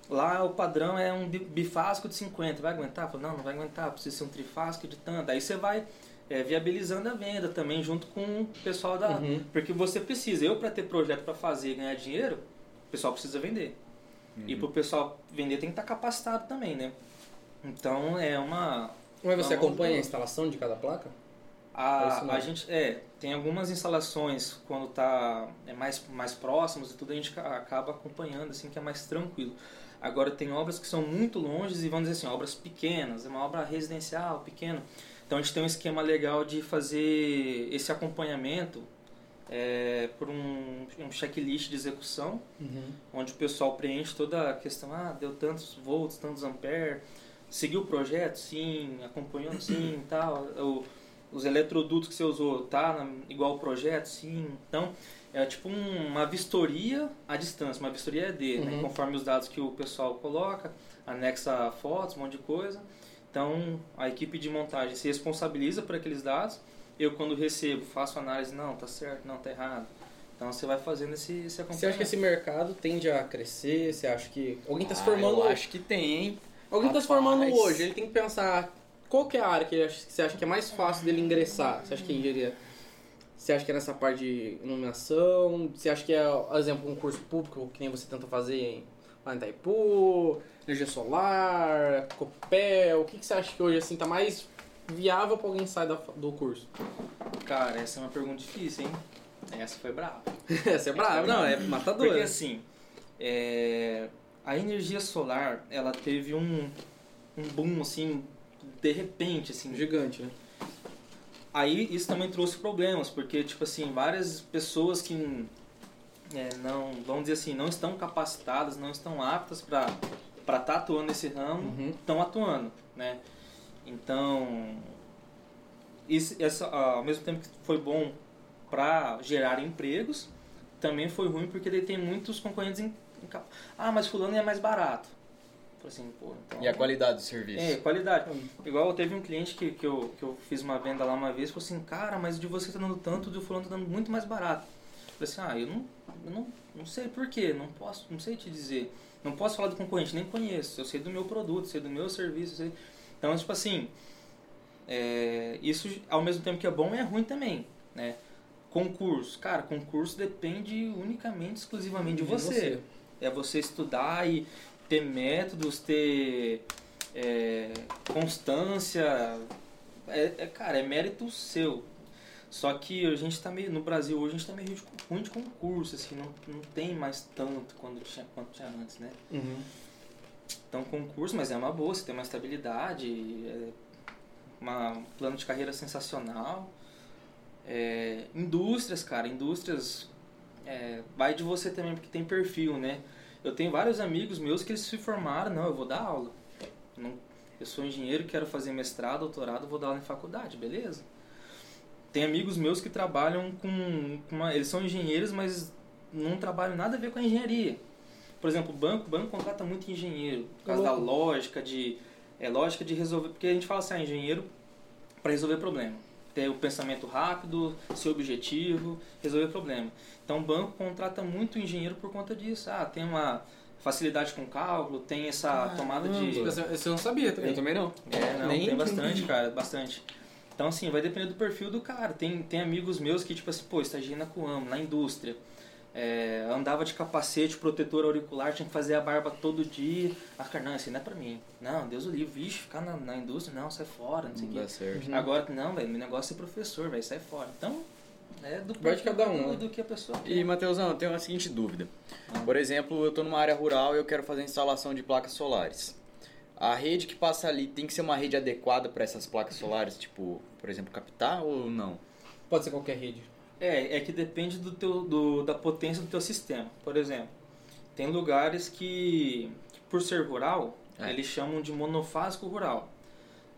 lá o padrão é um bi- bifásco de 50. Vai aguentar? Falo, não, não vai aguentar, precisa ser um trifásco de tanto. Aí você vai é, viabilizando a venda também, junto com o pessoal da. Uhum. Porque você precisa, eu para ter projeto para fazer e ganhar dinheiro, o pessoal precisa vender. E pro pessoal vender tem que estar capacitado também, né? Então é uma. Mas você Vamos acompanha a instalação de cada placa? É A, mesmo. a gente é tem algumas instalações quando tá é mais mais próximos e tudo a gente ca- acaba acompanhando assim que é mais tranquilo. Agora tem obras que são muito longes e vamos dizer assim obras pequenas, é uma obra residencial pequena. Então a gente tem um esquema legal de fazer esse acompanhamento é, por um, um checklist de execução Uhum. onde o pessoal preenche toda a questão, ah, deu tantos volts, tantos amperes, seguiu o projeto, sim, acompanhando, sim, tal, o, os eletrodutos que você usou, tá igual o projeto, sim, então é tipo um- uma vistoria à distância, uma vistoria ED, né, Uhum. conforme os dados que o pessoal coloca, anexa fotos, um monte de coisa, então a equipe de montagem se responsabiliza por aqueles dados, eu quando recebo faço análise, não, tá certo, não, tá errado, então você vai fazendo esse, esse Você acompanhamento. acha que esse mercado tende a crescer? Você acha que. Alguém está se Ah, formando Eu hoje? acho que tem, hein? Alguém está se formando hoje, ele tem que pensar qual que é a área que, ele acha- que você acha que é mais fácil dele ingressar. Você acha que é engenharia? Você acha que é nessa parte de iluminação? Você acha que é, por exemplo, um curso público que nem você tenta fazer em, lá em Itaipu, energia solar, Copel? O que, que você acha que hoje assim tá mais viável para alguém sair da- do curso? Cara, essa é uma pergunta difícil, hein? Essa foi brava. Você é bravo, não, é matador. Porque assim, é, a energia solar, ela teve um, um boom, assim, de repente, assim. Gigante, né? Aí isso também trouxe problemas, porque, tipo assim, várias pessoas que é, não, vamos dizer assim, não estão capacitadas, não estão aptas para estar tá atuando nesse ramo, Uhum. estão atuando, né? Então, isso, essa, ao mesmo tempo que foi bom para gerar empregos, também foi ruim porque daí tem muitos concorrentes em, em ah, mas fulano é mais barato. Eu Falei assim, pô, então... E a qualidade do serviço? É, qualidade. Igual teve um cliente que, que, eu, que eu fiz uma venda lá uma vez, falou assim, cara, mas de você tá dando tanto, do fulano tá dando muito mais barato. Eu falei assim, ah, eu não, eu não, não sei por quê, não posso, não sei te dizer. Não posso falar do concorrente, nem conheço. Eu sei do meu produto, sei do meu serviço, sei... Então, tipo assim, é, isso ao mesmo tempo que é bom é ruim também, né? Concurso. Cara, concurso depende unicamente, exclusivamente de, você. É você estudar e ter métodos, ter é, constância, é, é, cara, é mérito seu. Só que a gente tá meio, no Brasil hoje a gente tá meio ruim de concurso, assim, não, não tem mais tanto quando tinha, quanto tinha antes, né? Uhum. Então concurso, mas é uma boa, você tem uma estabilidade, é uma, um plano de carreira sensacional. É, indústrias, cara, indústrias é, vai de você também, porque tem perfil, né? Eu tenho vários amigos meus que eles se formaram, não, eu vou dar aula. Não, eu sou engenheiro, quero fazer mestrado, doutorado, vou dar aula em faculdade, beleza? Tem amigos meus que trabalham com, com uma, eles são engenheiros, mas não trabalham nada a ver com a engenharia. Por exemplo, o banco, o banco contrata muito engenheiro, por causa da lógica de é lógica de resolver, porque a gente fala assim, ah, engenheiro para resolver problema ter o pensamento rápido, ser objetivo, resolver o problema. Então o banco contrata muito engenheiro por conta disso. Ah, tem uma facilidade com cálculo, tem essa ah, tomada de. Você não sabia também. Eu também não. É, não, Nem tem bastante, cara, bastante. Então, assim, vai depender do perfil do cara. Tem, tem amigos meus que, tipo assim, pô, estagiando na Coamo, na indústria é, andava de capacete, protetor auricular, tinha que fazer a barba todo dia. Ah, cara, não, isso não é pra mim. Não, Deus o livre, vixe, ficar na, na indústria, não, sai fora, não sei o quê. Certo. Uhum. Agora, não, velho, meu negócio é professor, velho, sai fora. Então, é do Vai de cada um. Do, do que a pessoa quer. E, Matheusão, eu tenho uma seguinte dúvida. Ah. Por exemplo, eu tô numa área rural e eu quero fazer instalação de placas solares. A rede que passa ali tem que ser uma rede adequada para essas placas solares, tipo, por exemplo, captar ou não? Pode ser qualquer rede. É, é que depende do teu, do, da potência do teu sistema. Por exemplo, tem lugares que, que por ser rural, é. eles chamam de monofásico rural.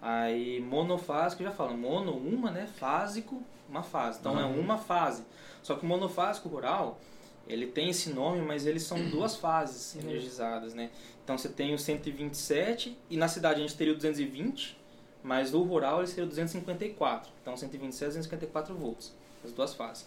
Aí monofásico já fala, mono, uma, né? Fásico, uma fase. Então é uhum. é uma fase. Só que o monofásico rural, ele tem esse nome, mas eles são duas fases energizadas, né? Então você tem o 127 e na cidade a gente teria o 220, mas no rural ele seria o 254. Então 127 e 254 volts as duas fases.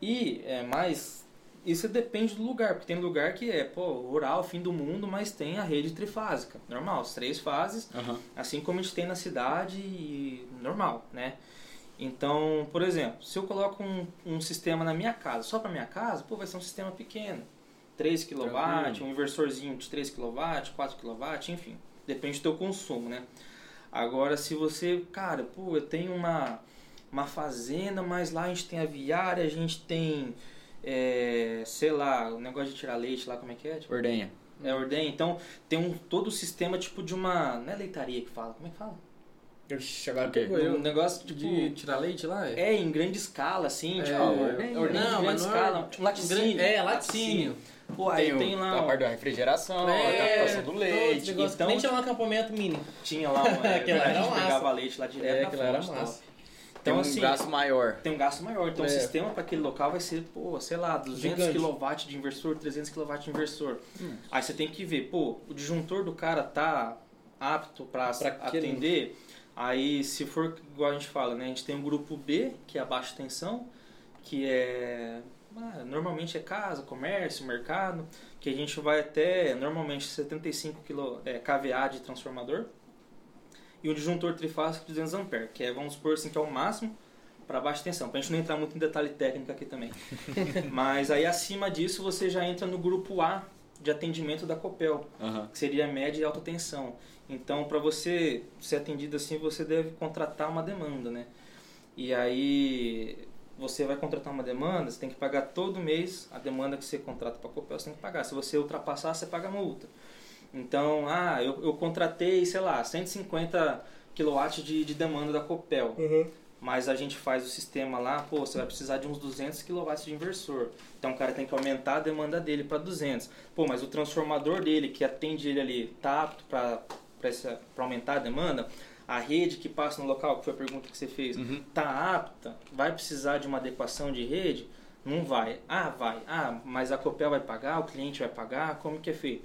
E é mais isso depende do lugar, porque tem lugar que é, pô, rural, fim do mundo, mas tem a rede trifásica, normal, as três fases, uhum. assim como a gente tem na cidade e normal, né? Então, por exemplo, se eu coloco um, um sistema na minha casa, só para minha casa, pô, vai ser um sistema pequeno. 3 kW, um inversorzinho de 3 kW, 4 kW, enfim, depende do teu consumo, né? Agora, se você, cara, pô, eu tenho uma uma fazenda, mas lá a gente tem aviária, a gente tem, é, sei lá, o negócio de tirar leite lá, como é que é? Tipo, ordenha. É, ordenha. Então, tem um, todo o sistema tipo de uma, não é leitaria que fala, como é que fala? Ixi, agora pegou um negócio tipo, de tirar leite lá? É, é em grande escala, assim, é, tipo, ordenha, ordenha não, mas escala, é, laticínio. É, laticínio. Pô, aí tem, tem lá. A parte da refrigeração, é, a captação do leite. Então, nem tinha um acampamento mini. Tinha lá, uma, é, aquela a gente pegava leite lá direto é, fonte. Era massa. Então, tem um assim, gasto maior. Tem um gasto maior. Então, é. o sistema para aquele local vai ser, pô, sei lá, 200 kW de inversor, 300 kW de inversor. Hum. Aí você tem que ver, pô, o disjuntor do cara tá apto para atender. Aí, se for igual a gente fala, né? A gente tem um grupo B, que é a baixa tensão, que é ah, normalmente é casa, comércio, mercado, que a gente vai até normalmente 75 kV, é, kVA de transformador e um disjuntor trifásico de 200 A, que é, vamos supor assim, que é o máximo para baixa tensão, para a gente não entrar muito em detalhe técnico aqui também. Mas aí acima disso você já entra no grupo A de atendimento da Copel, uhum. que seria média e alta tensão. Então, para você ser atendido assim, você deve contratar uma demanda, né? E aí você vai contratar uma demanda, você tem que pagar todo mês a demanda que você contrata para a Copel, você tem que pagar. Se você ultrapassar, você paga multa. Então, ah, eu, eu contratei, sei lá, 150 kW de, de demanda da Copel. Uhum. Mas a gente faz o sistema lá, pô, você vai precisar de uns 200 kW de inversor. Então o cara tem que aumentar a demanda dele para 200. Pô, mas o transformador dele, que atende ele ali, tá apto para aumentar a demanda? A rede que passa no local, que foi a pergunta que você fez, uhum. tá apta? Vai precisar de uma adequação de rede? Não vai. Ah, vai. Ah, mas a Copel vai pagar, o cliente vai pagar, como que é feito?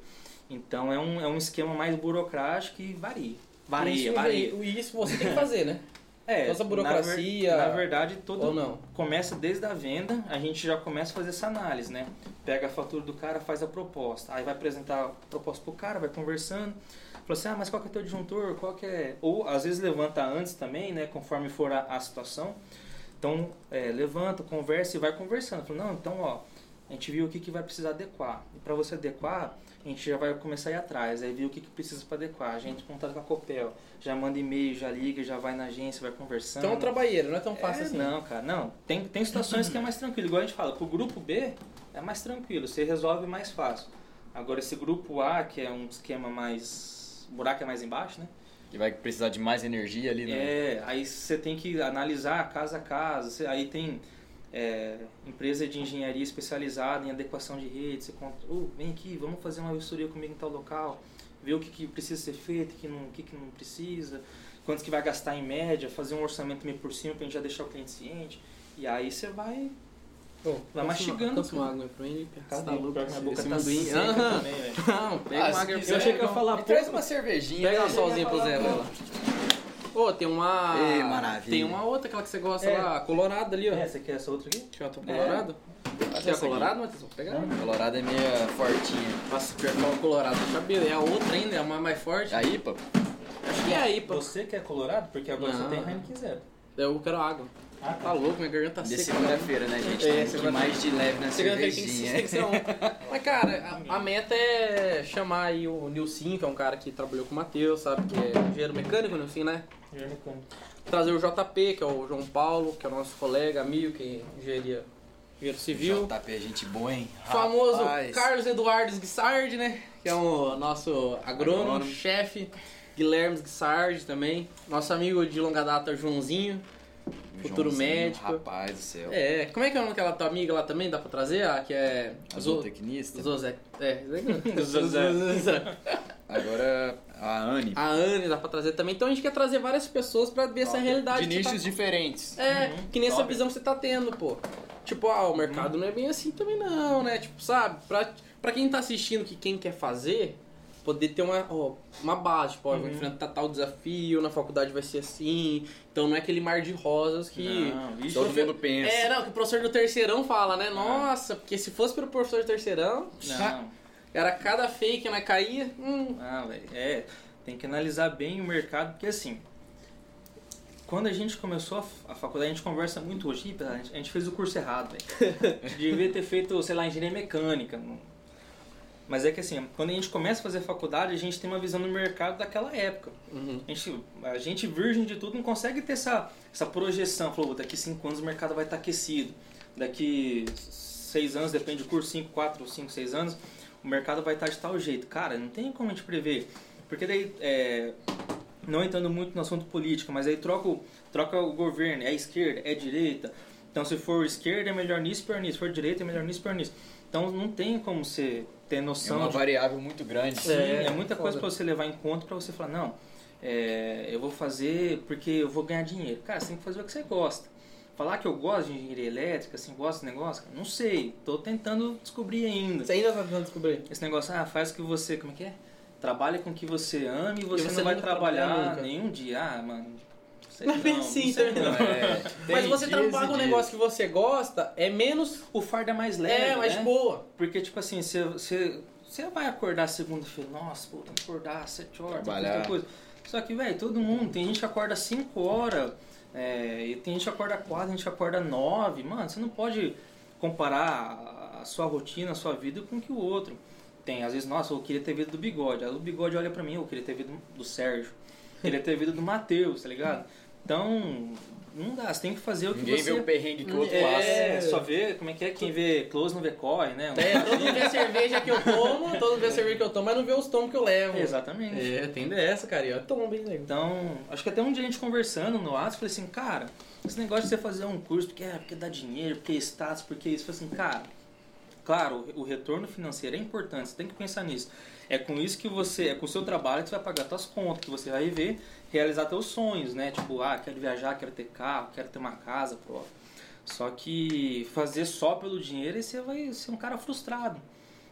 Então é um, é um esquema mais burocrático e varia. Varia, varia. E isso você tem que fazer, né? É, Toda a burocracia. Na, ver, na verdade, todo não? começa desde a venda, a gente já começa a fazer essa análise, né? Pega a fatura do cara, faz a proposta. Aí vai apresentar a proposta pro cara, vai conversando. Fala assim, ah, mas qual que é o teu disjuntor? Qual que é... Ou às vezes levanta antes também, né? Conforme for a, a situação. Então, é, levanta, conversa e vai conversando. Fala, não, então, ó, a gente viu o que, que vai precisar adequar. E para você adequar, a gente já vai começar a ir atrás, aí viu o que, que precisa para adequar. A gente contato com a Copel, já manda e-mail, já liga, já vai na agência, vai conversando. Então é um trabalheiro, não é tão fácil É, assim. Não, cara, não. Tem, tem situações que é mais tranquilo. Igual a gente fala, pro grupo B é mais tranquilo, você resolve mais fácil. Agora esse grupo A, que é um esquema mais. O buraco é mais embaixo, né? Que vai precisar de mais energia ali, né? É, aí você tem que analisar casa a casa. Você- Aí tem é, empresa de engenharia especializada em adequação de rede. Você conta, "Ô, vem aqui, vamos fazer uma vistoria comigo em tal local, ver o que, que precisa ser feito, o que não, que, que não precisa, quanto que vai gastar em média, fazer um orçamento meio por cima pra gente já deixar o cliente ciente. E aí você vai. Pô, Vai mastigando tudo. uma água pra mim, tá Cadê? louco? Minha boca tá seca Aham. também, velho. Não, pega Ah, uma água pra Eu achei que ia falar pouco. traz uma cervejinha. Pega uma né? solzinha pro Zé, vai lá. Ô, tem uma. Maravilha. Tem uma outra, aquela que você gosta É. lá, colorada ali, ó. É, você quer essa outra aqui? Deixa eu ver, É. colorado? Faz Você é essa aqui. colorado, Matheus? Vou pegar. Colorado é meia fortinha. Nossa, pior que fala colorado, deixa eu ver. É a outra ainda, é a mais, forte. A IPA? Acho que é aí, pô. Você quer colorado? Porque agora Não. você tem Heineken Zero. Eu quero água. Ah, Tá louco, minha garganta De seca. segunda-feira, né, gente? É, Tem que mais de leve na Segunda-feira tem que, cervejinha. tem que ser um. Mas, cara, a, a meta é chamar aí o Nilson, que é um cara que trabalhou com o Matheus, sabe? Que é engenheiro mecânico, Nilson, né? Trazer o JP, que é o João Paulo, que é o nosso colega, amigo, que é engenharia, engenheiro civil. JP é gente boa, hein? famoso Rapaz. Carlos Eduardo Guissard, né? Que é o nosso agrônomo, Agrônomo. chefe. Guilherme Guissard também. Nosso amigo de longa data, Joãozinho. Futuro Joãozinho, médico. Rapaz do céu. É, como é que é o nome daquela tua amiga lá também? Dá pra trazer? Ah, que é... A Zo- zootecnista. Zozé. É, Zozé. Agora a Anne. A Anne dá pra trazer também. Então a gente quer trazer várias pessoas pra ver essa realidade. de você nichos diferentes. tá... É, Uhum, que nem essa top. visão que você tá tendo, pô. Tipo, ah, o mercado não é bem assim também não, né? Tipo, sabe? Pra, pra quem tá assistindo, que quem quer fazer, poder ter uma, ó, uma base. Tipo, ó, eu vou Uhum. enfrentar tal desafio, na faculdade vai ser assim. Então não é aquele mar de rosas que... Não. Todo mundo pensa. É, não, que o professor do terceirão fala, né? Nossa, porque se fosse pelo professor do terceirão, Não, era cada fake, né? Caía. Hum, não, velho. É, tem que analisar bem o mercado, porque assim, quando a gente começou a, faculdade, a gente conversa muito hoje, "Ih, a gente, a gente fez o curso errado, velho. A gente devia ter feito, sei lá, engenharia mecânica. Mas é que assim, quando a gente começa a fazer faculdade, a gente tem uma visão do mercado daquela época. uhum. A gente, a gente virgem de tudo não consegue ter essa, essa projeção. Falou, daqui cinco anos o mercado vai estar aquecido. Daqui seis anos, depende do curso, cinco, quatro, cinco, seis anos, o mercado vai estar de tal jeito. Cara, não tem como a gente prever. Porque daí, é, não entrando muito no assunto político, mas aí troca, o- troca o governo, é esquerda, é direita. Então se for esquerda é melhor nisso, pior nisso. Se for direita é melhor nisso, pior nisso. Então não tem como você ter É noção uma de variável muito grande. Sim, É, é, muita coisa foda. pra você levar em conta pra você falar, não, é, eu vou fazer porque eu vou ganhar dinheiro. Cara, você tem que fazer o que você gosta. Falar que eu gosto de engenharia elétrica, assim, gosto desse negócio, cara, não sei, tô tentando descobrir ainda. Você ainda tá tentando descobrir. Esse negócio, ah, faz o que você, como é que é? Trabalha com o que você ama e você, você não vai trabalhar nenhum dia. Ah, mano, sei Não é não, bem não sei também, não. não. É, Mas você trampar com um negócio que você gosta é menos. O fardo é mais leve, É, mais né? boa. Porque, tipo assim, você, você, você vai acordar segunda-feira, nossa, pô, tem que acordar às 7 horas, tal coisa. Só que, velho, todo mundo, tem gente que acorda 5 horas, é, e tem gente que acorda 4, gente que acorda 9. Mano, você não pode comparar a sua rotina, a sua vida com o que o outro. Tem, às vezes, nossa, eu queria ter vida do bigode. Aí o bigode olha pra mim, eu queria ter vida do Sérgio. Eu queria ter vida do Matheus, tá ligado? Então, não dá, você tem que fazer o que Ninguém você... vê o perrengue que o outro É, passa. só vê, como é que é? Quem vê close não vê corre, né? É, todo mundo vê a cerveja que eu tomo, todo mundo vê a cerveja que eu tomo, mas não vê os tomos que eu levo. Exatamente. É, tem dessa, cara. E eu tomo bem nego. Então, acho que até um dia a gente conversando no WhatsApp, falei assim, cara, esse negócio de você fazer um curso porque, é, porque dá dinheiro, porque é status, porque isso, eu falei assim, cara, claro, o retorno financeiro é importante, você tem que pensar nisso. É com isso que você, é com o seu trabalho que você vai pagar suas contas, que você vai viver, realizar teus sonhos, né? Tipo, ah, quero viajar, quero ter carro, quero ter uma casa própria. Só que fazer só pelo dinheiro, você vai ser um cara frustrado.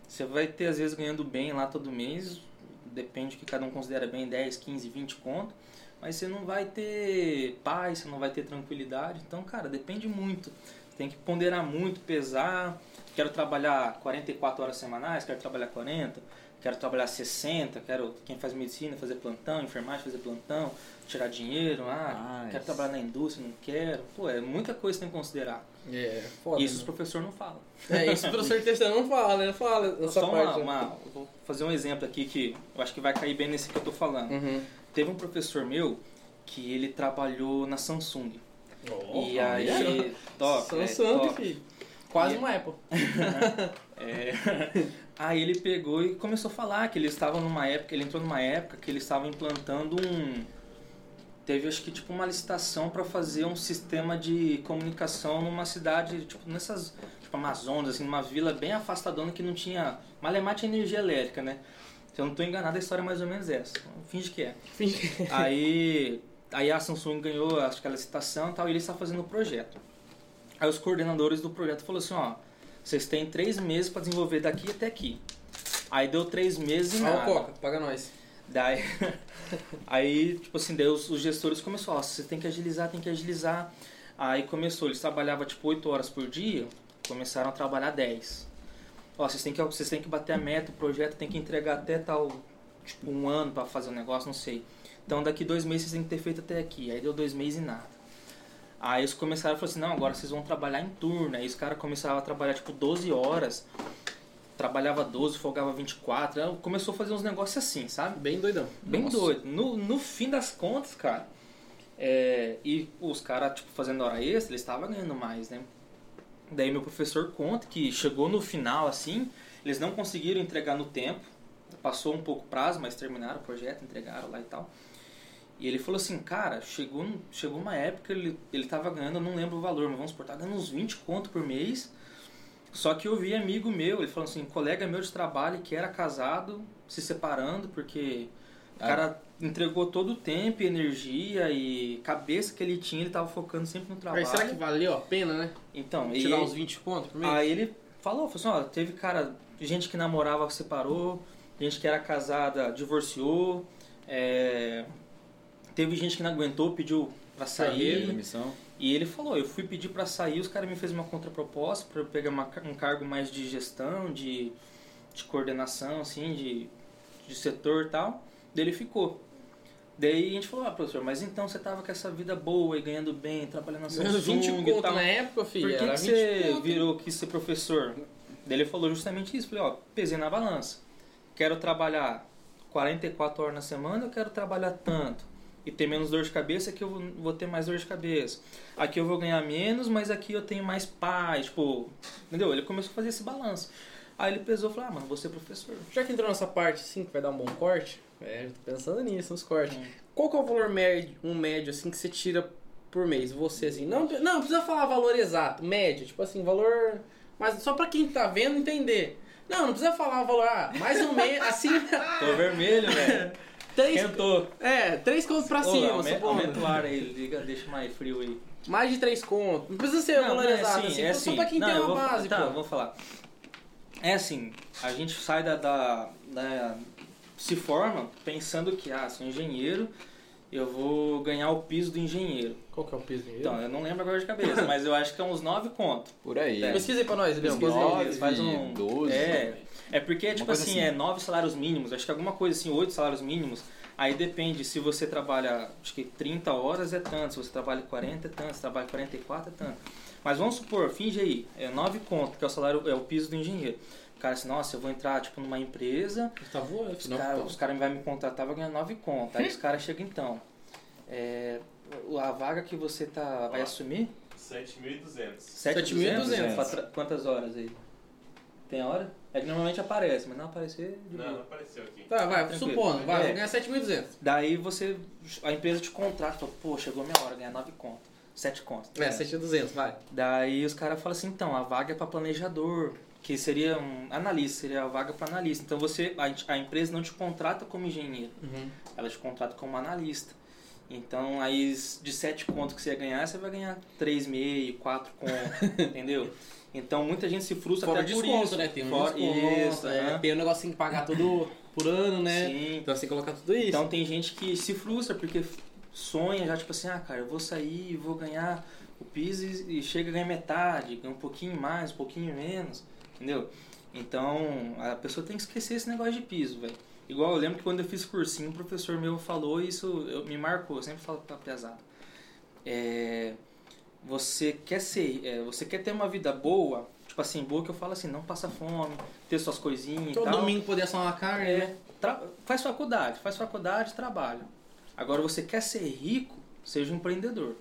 Você vai ter, às vezes, ganhando bem lá todo mês, depende do que cada um considera bem, 10, 15, 20 conto, mas você não vai ter paz, você não vai ter tranquilidade. Então, cara, depende muito. Tem que ponderar muito, pesar. Quero trabalhar 44 horas semanais, quero trabalhar 40, quero trabalhar 60, quero quem faz medicina fazer plantão, enfermagem fazer plantão, tirar dinheiro, ah, Nice. quero trabalhar na indústria, não quero. Pô, é muita coisa que tem que considerar. É, foda. Isso os né? professores não falam. É, isso o professor terceiro não fala, né? Não fala essa Só uma, parte. né? uma- vou fazer um exemplo aqui que eu acho que vai cair bem nesse que eu tô falando. Uhum. Teve um professor meu que ele trabalhou na Samsung. e olha. aí, top, é, Samsung, top. filho. Quase E- uma Apple. É. Aí ele pegou e começou a falar que eles estavam numa época, ele entrou numa época que eles estavam implantando um teve acho que tipo uma licitação para fazer um sistema de comunicação numa cidade, tipo nessas tipo Amazonas, assim, numa vila bem afastadona que não tinha malemate energia elétrica, né? Se eu não tô enganado, a história é mais ou menos essa. Finge que é. Aí, aí a Samsung ganhou acho que a licitação e tal, e ele está fazendo o projeto. Aí os coordenadores do projeto falaram assim, ó, vocês têm três meses para desenvolver daqui até aqui. Aí deu três meses e nada. Coca, paga nós. Daí, aí, tipo assim, daí os, os gestores começaram, ó, você tem que agilizar, tem que agilizar. Aí começou, eles trabalhavam tipo 8 horas por dia, começaram a trabalhar 10. Ó, vocês têm que, vocês têm que bater a meta, o projeto tem que entregar até tal, tipo um ano para fazer o negócio, não sei. Então daqui dois meses vocês têm que ter feito até aqui. Aí deu dois meses e nada. Aí eles começaram a falar assim, não, agora vocês vão trabalhar em turno. Aí os caras começavam a trabalhar tipo 12 horas. Trabalhava 12, folgava 24. Aí começou a fazer uns negócios assim, sabe? Bem doidão. Bem Nossa. doido. No, no fim das contas, cara, é, e os caras, tipo, fazendo hora extra, eles estavam ganhando mais, né? Daí meu professor conta que chegou no final, assim, eles não conseguiram entregar no tempo. Passou um pouco prazo, mas terminaram o projeto, entregaram lá e tal. E ele falou assim, cara, chegou, chegou uma época, ele, ele tava ganhando, eu não lembro o valor, mas vamos supor, tá ganhando uns 20 conto por mês. Só que eu vi amigo meu, ele falou assim, um colega meu de trabalho que era casado, se separando, porque o Ah. cara entregou todo o tempo e energia e cabeça que ele tinha, ele tava focando sempre no trabalho. Mas será que valeu a pena, né? Então, e Tirar uns 20 pontos por mês? aí ele falou, falou assim, ó, teve cara, gente que namorava separou, gente que era casada divorciou, é, teve gente que não aguentou, pediu pra sair. E ele falou, eu fui pedir pra sair, os caras me fez uma contraproposta para eu pegar uma- um cargo mais de gestão, de, de coordenação, assim, de, de setor e tal. Daí ele ficou. Daí a gente falou, ah, professor, mas então você tava com essa vida boa e ganhando bem, trabalhando na Samsung 20 e tal. na época, filho. Por que, que 20 você conto. virou, quis ser professor? Daí ele falou justamente isso. Falei, ó, pesei na balança. Quero trabalhar 44 horas na semana, eu quero trabalhar tanto. E ter menos dor de cabeça, que eu vou- ter mais dor de cabeça. Aqui eu vou ganhar menos, mas aqui eu tenho mais paz. Tipo, entendeu? Ele começou a fazer esse balanço. Aí ele pesou e falou, ah, mano, vou ser professor. Já que entrou nessa parte assim, que vai dar um bom corte, é, eu tô pensando nisso, nos cortes. Hum. Qual que é o valor médio, um médio, assim, que você tira por mês? Você, assim, não, não precisa falar valor exato, médio, tipo assim, valor... Mas só pra quem tá vendo entender. Não, não precisa falar o valor, ah, mais ou menos, assim, Tô vermelho, velho. três... Esquentou. É, três contos pra Ô, cima, aumenta, supondo. aumenta o ar aí, liga, deixa mais frio aí. Mais de três contos. Não precisa ser o valor exato, assim, só pra quem Não, tem eu uma vou- base, tá, pô. vou falar. É assim, a gente sai da, da, da- se forma pensando que, ah, sou engenheiro, eu vou ganhar o piso do engenheiro. Qual que é o piso dele? Então, eu não lembro agora de cabeça, mas eu acho que é uns 9 conto. Por aí. É. Pesquisa aí pra nós, Leão. Pesquisa aí. Nove, fazem um- 12. É, é porque, tipo assim, assim. é 9 salários mínimos, acho que alguma coisa assim, 8 salários mínimos. Aí depende, se você trabalha, acho que 30 horas é tanto, se você trabalha 40 é tanto, se trabalha 44 é tanto. Mas vamos supor, finge aí, é 9 conto, que é o salário, é o piso do engenheiro. O cara assim, nossa, eu vou entrar tipo numa empresa, Tá voando, os não. caras os cara vão me contratar, vai ganhar 9 conto. Aí os caras chegam então, é, a vaga que você tá, vai assumir? 7.200. 7.200. Pra tra- Quantas horas aí? Tem hora? É que normalmente aparece, mas não aparecer de Não, não boa. apareceu aqui. Tá, vai, Tranquilo. supondo, vai, É. vou ganhar 7.200. Daí você, a empresa te contrata, fala, pô, chegou a minha hora, ganhar 9 conto, 7 conto. É, 7.200, vai. Daí os caras falam assim, então, a vaga é para planejador, que seria um analista, seria a vaga para analista. Então você, a, a empresa não te contrata como engenheiro, Uhum. ela te contrata como analista. Então aí de 7 conto que você ia ganhar, você vai ganhar 3,5, 4 conto, entendeu? Então muita gente se frustra Fora até por desconto, isso. né? Tem um Fora- desconto, isso, é, aham. tem um negocinho que pagar todo por ano, né? Sim. Então você tem que colocar tudo isso. Então tem gente que se frustra porque sonha já, tipo assim, ah, cara, eu vou sair, vou ganhar o piso e, e chega a ganhar metade, ganha um pouquinho mais, um pouquinho menos, entendeu? Então, a pessoa tem que esquecer esse negócio de piso, velho. Igual eu lembro que quando eu fiz cursinho, o professor meu falou isso, eu, me marcou, eu sempre falo pra pesado. É, você quer ser, é, você quer ter uma vida boa, tipo assim, boa que eu falo assim, não passa fome, ter suas coisinhas Todo e tal. domingo poder assar uma carne, É, né? faz faculdade, faz faculdade, trabalha. Agora você quer ser rico, seja um empreendedor.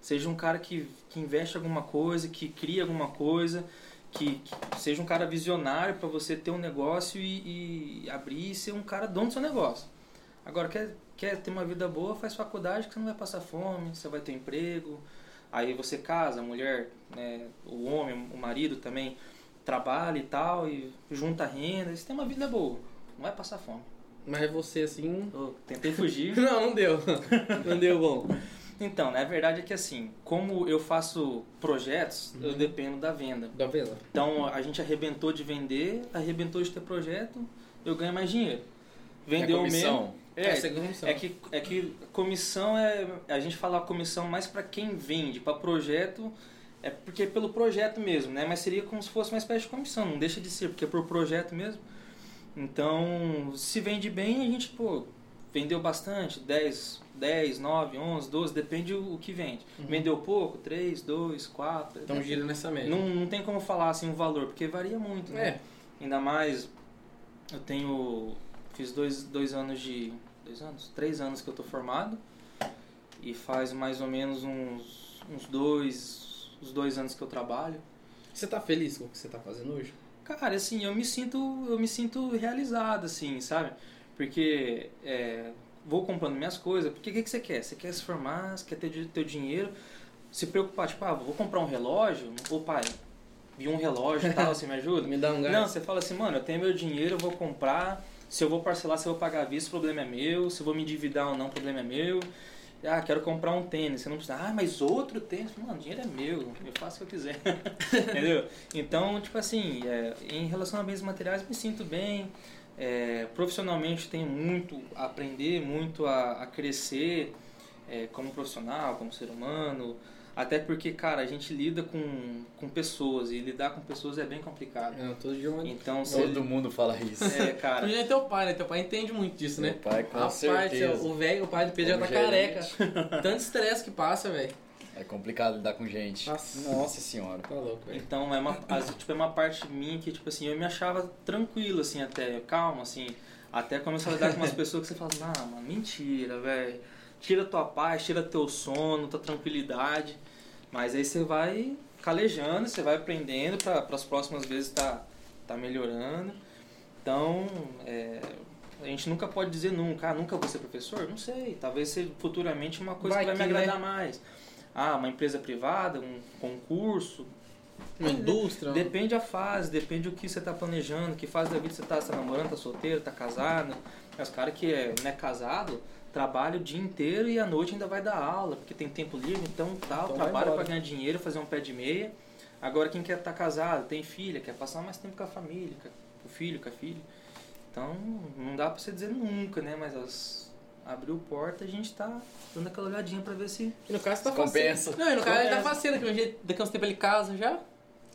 Seja um cara que, que investe alguma coisa, que cria alguma coisa, que, que seja um cara visionário para você ter um negócio e, e abrir e ser um cara dono do seu negócio. Agora, quer, quer ter uma vida boa, faz faculdade que você não vai passar fome, você vai ter emprego. Aí você casa, a mulher, né, o homem, o marido também trabalha e tal, e junta renda, você tem uma vida boa, não vai passar fome. Mas você assim. Eu tentei fugir. Não, não deu. Não deu bom. Então, na verdade é que assim, como eu faço projetos, eu dependo da venda. Da venda. Então, a gente arrebentou de vender, arrebentou de ter projeto, eu ganho mais dinheiro. Vendeu É o mesmo. É, é comissão. É que, é que comissão é. A gente fala comissão mais para quem vende, para projeto, é porque é pelo projeto mesmo, né? Mas seria como se fosse uma espécie de comissão, não deixa de ser, porque é por projeto mesmo. Então, se vende bem, a gente, pô, vendeu bastante, 10, 10, 9, 11, 12, depende o, que vende. Vendeu pouco, 3, 2, 4. Então gira nessa média. Não, não tem como falar assim um valor, porque varia muito, né? É. Ainda mais, eu tenho. Fiz dois, dois anos de. Dois anos? Três anos que eu tô formado. E faz mais ou menos uns, uns dois. Uns dois anos que eu trabalho. Você tá feliz com o que você tá fazendo hoje? Cara, assim, eu me sinto. Eu me sinto realizado, assim, sabe? Porque é, vou comprando minhas coisas. Porque o que, que você quer? Você quer se formar, você quer ter teu dinheiro, se preocupar, tipo, ah, vou comprar um relógio, ô pai, vi um relógio e tal, você me ajuda? Me dá um gás. Não, você fala assim, mano, eu tenho meu dinheiro, eu vou comprar. Se eu vou parcelar, se eu vou pagar à vista, o problema é meu. Se eu vou me endividar ou não, o problema é meu. Ah, quero comprar um tênis. Você não precisa. Ah, mas outro tênis. Mano, o dinheiro é meu. Eu faço o que eu quiser. Entendeu? Então, tipo assim, é, em relação a bens materiais, me sinto bem. É, profissionalmente, tenho muito a aprender, muito a, a crescer é, como profissional, como ser humano. Até porque, cara, a gente lida com, com pessoas e lidar com pessoas é bem complicado. Não, todo dia uma... Então, se Todo mundo fala isso. é, cara, já é teu pai, né? Teu pai entende muito disso, né? Meu pai, com Rapaz, certeza. o velho, o pai do Pedro já tá Como careca. gerente. Tanto estresse que passa, velho. É complicado lidar com gente. Nossa. Nossa senhora. Tá louco, velho. então é uma, tipo, é uma parte minha que, tipo assim, eu me achava tranquilo, assim, até, calmo, assim, até começar a lidar com umas pessoas que você fala, ah, mano, mentira, velho, tira tua paz, tira teu sono, tua tranquilidade, mas aí você vai calejando, você vai aprendendo para as próximas vezes tá, tá melhorando, então, é, a gente nunca pode dizer nunca, ah, nunca vou ser professor, não sei, talvez seja futuramente uma coisa Vai que vai me que, né? agradar mais. Ah, uma empresa privada, um concurso, Uma indústria. um- Depende da fase, depende do que você está planejando, que fase da vida você está, você tá namorando, tá solteiro, tá casado. Os caras que é, não é casado, trabalha o dia inteiro e à noite ainda vai dar aula, porque tem tempo livre, então tal, Então vai trabalha para ganhar dinheiro, fazer um pé de meia. Agora quem quer estar casado, tem filha, quer passar mais tempo com a família, com o filho, com a filha. Então não dá para você dizer nunca, né? Mas as, abriu porta, a gente tá dando aquela olhadinha para ver se E no caso tá Compensa. Não, e no caso ele tá faceiro, que daqui a uns tempos ele casa já.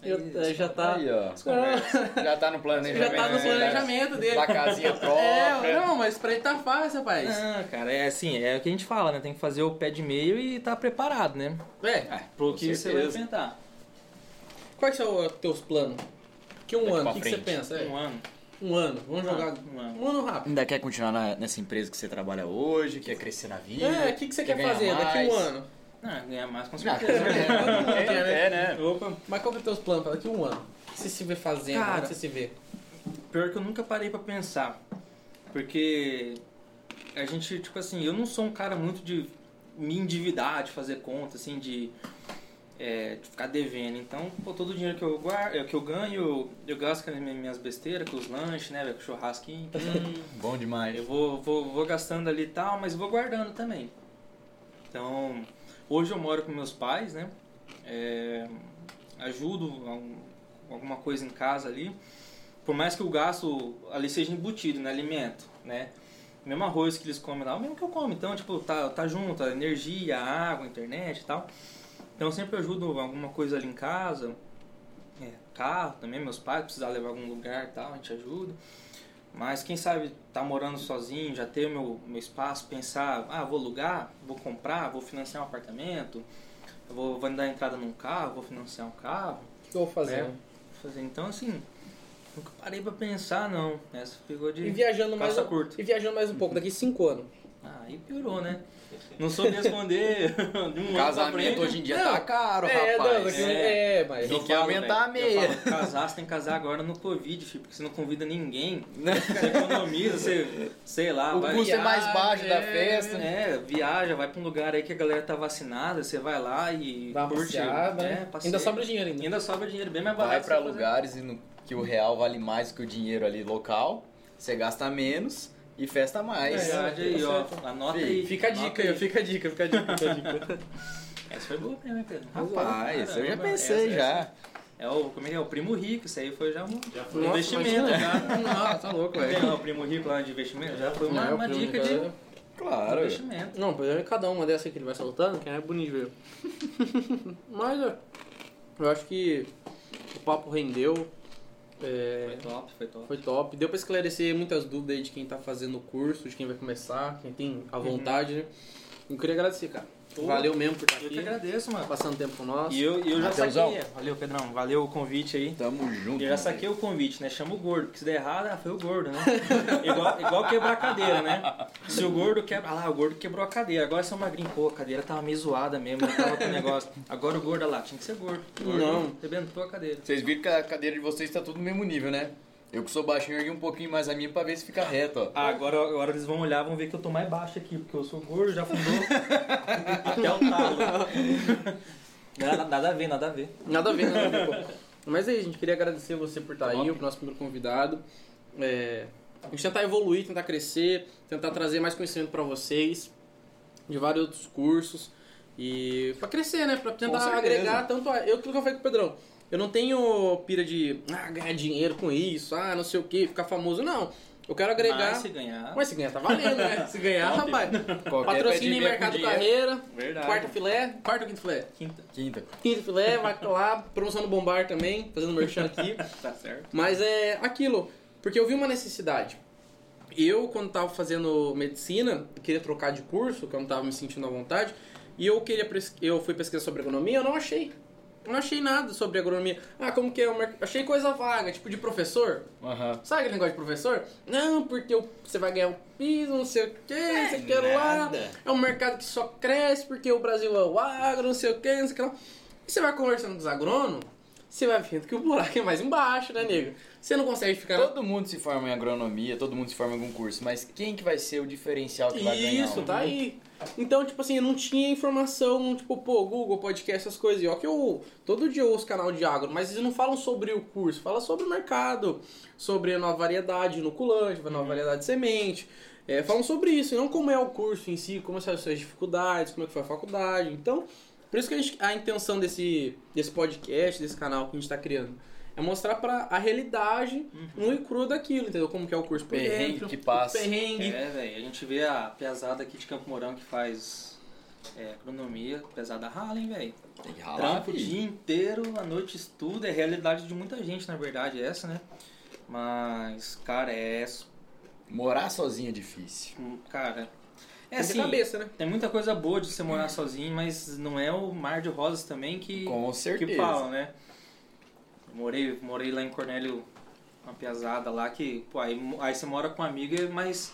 Já, Isso. já tá. Aí, ó. Já tá no planejamento. Já tá no planejamento dele. Da casinha própria. É, não, mas pra ele tá fácil, rapaz. Não, cara, é assim, é o que a gente fala, né? Tem que fazer o pé de meio e estar preparado, né? É. Pro Com que você vai enfrentar. Quais são os teus planos? Que um Daqui ano, o que, que você pensa? É, Um ano. Um ano, vamos jogar. Um ano. Um ano rápido. Ainda quer continuar na- nessa empresa que você trabalha hoje, quer crescer na vida? É, o que, que você quer fazer daqui a um mais? ano? Ah, ganhar mais com Ah, certeza. é, é, né? Opa. Mas qual que é os teus planos pra daqui a um ano? O que você se vê fazendo? Cara, você se vê? Pior que eu nunca parei pra pensar. Porque a gente, tipo assim, eu não sou um cara muito de me endividar, de fazer conta, assim, de, é, de ficar devendo. Então, pô, todo o dinheiro que eu, guardo, que eu ganho, eu gasto com as minhas besteiras, com os lanches, né, velho, com o churrasquinho. Bom demais. Eu vou, vou, vou gastando ali e tal, mas vou guardando também. Então, hoje eu moro com meus pais, né? É, ajudo algum- alguma coisa em casa ali. Por mais que o gasto ali seja embutido, né? Alimento, né? O mesmo arroz que eles comem lá, o mesmo que eu como. Então, tipo, tá, tá junto, a energia, a água, a internet e tal. Então, eu sempre ajudo alguma coisa ali em casa. é, carro também, meus pais precisar levar algum lugar e tal, a gente ajuda. Mas quem sabe tá morando sozinho, já ter o meu, meu espaço, pensar, ah, vou alugar, vou comprar, vou financiar um apartamento, vou, vou dar entrada num carro, vou financiar um carro. O que eu vou fazer? É, fazer. Então assim, nunca parei pra pensar não. Essa pegou de E viajando mais, curta. e viajando mais um pouco, daqui cinco anos. Ah, aí piorou, né? Não soube responder de um Casamento hoje em dia Não, tá caro, é, rapaz. não, é, É. é, mas... Tem que aumentar a velho, eu meia. falo, casar, você tem que casar agora no Covid, filho, porque você não convida ninguém. Você economiza, você, sei lá, O vai. custo é mais baixo da é, festa. É, viaja, vai pra um lugar aí que a galera tá vacinada, você vai lá e Dá uma curte. passeada, é, né? passeia. Ainda sobra dinheiro ainda. Ainda sobra dinheiro bem mais barato. Vai pra lugares e no- que o real vale mais que o dinheiro ali local, você gasta menos e festa mais. Verdade aí, ó. Anota aí. Fica a dica aí, fica a dica, fica a dica, fica a dica. Essa foi boa mesmo, hein, Pedro? Rapaz, eu já pensei essa- já. essa- É o, como é que é? O primo rico, isso aí foi já um Já um foi. Nossa, investimento. Já. Não, tá louco, Tem velho. o primo rico lá de investimento? Já foi uma, Não, uma dica rico de é- Claro. investimento. Não, é cada uma dessa que ele vai soltando, que é bonito de ver. Mas é, eu acho que o papo rendeu. É, Foi top, foi top. foi top. Deu pra esclarecer muitas dúvidas aí de quem tá fazendo o curso, de quem vai começar, quem tem a vontade, né? Eu queria agradecer, cara. Pô, Valeu mesmo por estar Eu que aqui, agradeço, mano. passando tempo com nós. E eu, eu já Mateusão. saquei. Valeu, Pedrão. Valeu o convite aí. Tamo junto. Eu já saquei o convite, né? Chama o gordo, porque se der errado, ah, foi o gordo, né? igual, igual quebrar a cadeira, né? Se o gordo quebra. Ah lá, o gordo quebrou a cadeira. Agora você é um magrinho. Pô, a cadeira tava meio zoada mesmo, eu tava com o negócio. Agora o gordo, olha lá, tinha que ser gordo. gordo Não. Arrebentou a cadeira. Vocês viram que a cadeira de vocês tá tudo no mesmo nível, né? Eu que sou baixinho, ergui um pouquinho mais a minha pra ver se fica reto, ó. Ah, agora, agora eles vão olhar, vão ver que eu tô mais baixo aqui, porque eu sou gordo, já fundou até o talo. Nada, nada a ver, nada a ver. Nada a ver, nada a ver, pô. Mas é isso, a gente queria agradecer você por estar aí, Top. o nosso primeiro convidado. É, a gente tentar evoluir, tentar crescer, tentar trazer mais conhecimento pra vocês, de vários outros cursos. E pra crescer, né? Pra tentar agregar tanto a. Eu aquilo que eu falei com o Pedrão. Eu não tenho pira de ah, ganhar dinheiro com isso, ah, não sei o que, ficar famoso. Não. Eu quero agregar. Mas se ganhar. Mas se ganhar tá valendo, né? Se ganhar, Top. rapaz. Patrocínio em mercado carreira. Verdade. Quarta filé. Quarto ou quinto filé? Quinta. Quinta. Quinto filé, vai lá, promoção no Bombar também, fazendo merchan aqui. Tá certo. Mas é aquilo, porque eu vi uma necessidade. Eu, quando tava fazendo medicina, queria trocar de curso, que eu não tava me sentindo à vontade, e eu queria eu fui pesquisar sobre agronomia, eu não achei. Eu não achei nada sobre agronomia. Ah, como que é o mercado? Achei coisa vaga, tipo de professor. Aham. Sabe aquele negócio de professor? Não, porque o- você vai ganhar um piso, não sei o que, não sei o que lá. É um mercado que só cresce porque o Brasil é o agro, não sei o que, não sei o que lá. E você vai conversando com os agrônomos, você vai vendo que o buraco é mais embaixo, né, nego? Você não consegue ficar... Todo mundo se forma em agronomia, todo mundo se forma em algum curso, mas quem que vai ser o diferencial que vai ganhar? Isso, tá aí. Então, tipo assim, eu não tinha informação, tipo, pô, Google, podcast, essas coisas. E ó, que eu todo dia eu ouço canal de agro, mas eles não falam sobre o curso, falam sobre o mercado, sobre a nova variedade inoculante, a nova variedade de semente. É, falam sobre isso, e não como é o curso em si, como são as suas dificuldades, como é que foi a faculdade. Então, por isso que a, gente- a intenção desse, desse podcast, desse canal que a gente está criando, é mostrar para a realidade no e cru daquilo, entendeu? Como que é o curso por Perrengue dentro, que passa. perrengue. É, velho, a gente vê a pesada aqui de Campo Mourão que faz é, agronomia, pesada rala, hein, velho. Tem que ralar, Trampo o dia inteiro, a noite estuda, é a realidade de muita gente, na verdade, essa, né? Mas, cara, é. Morar sozinho é difícil. Cara. É Tem que assim, cabeça, né? tem muita coisa boa de você morar sozinho, mas não é o mar de rosas também que, Com que certeza. falam, né? Morei, morei lá em Cornélio, uma piazada lá que, pô, aí, aí você mora com um amigo, mas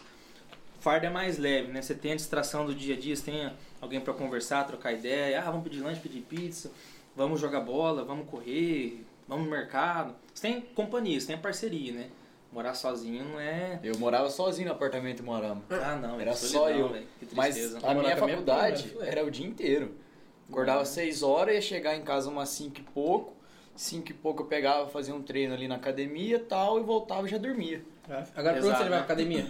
farda é mais leve, né? Você tem a distração do dia a dia, você tem alguém pra conversar, trocar ideia, ah, vamos pedir lanche, pedir pizza, vamos jogar bola, vamos correr, vamos no mercado. Você tem companhia, você tem a parceria, né? Morar sozinho não é... Eu morava sozinho no apartamento em Moarama. Ah, não, Era é só solidão, eu. velho, que Mas tristeza. a a minha faculdade era o dia inteiro. Acordava 6 horas, ia chegar em casa umas 5 e pouco. 5 e pouco eu pegava, fazia um treino ali na academia e tal, e voltava e já dormia. Agora, pra onde Exato, você vai pra academia?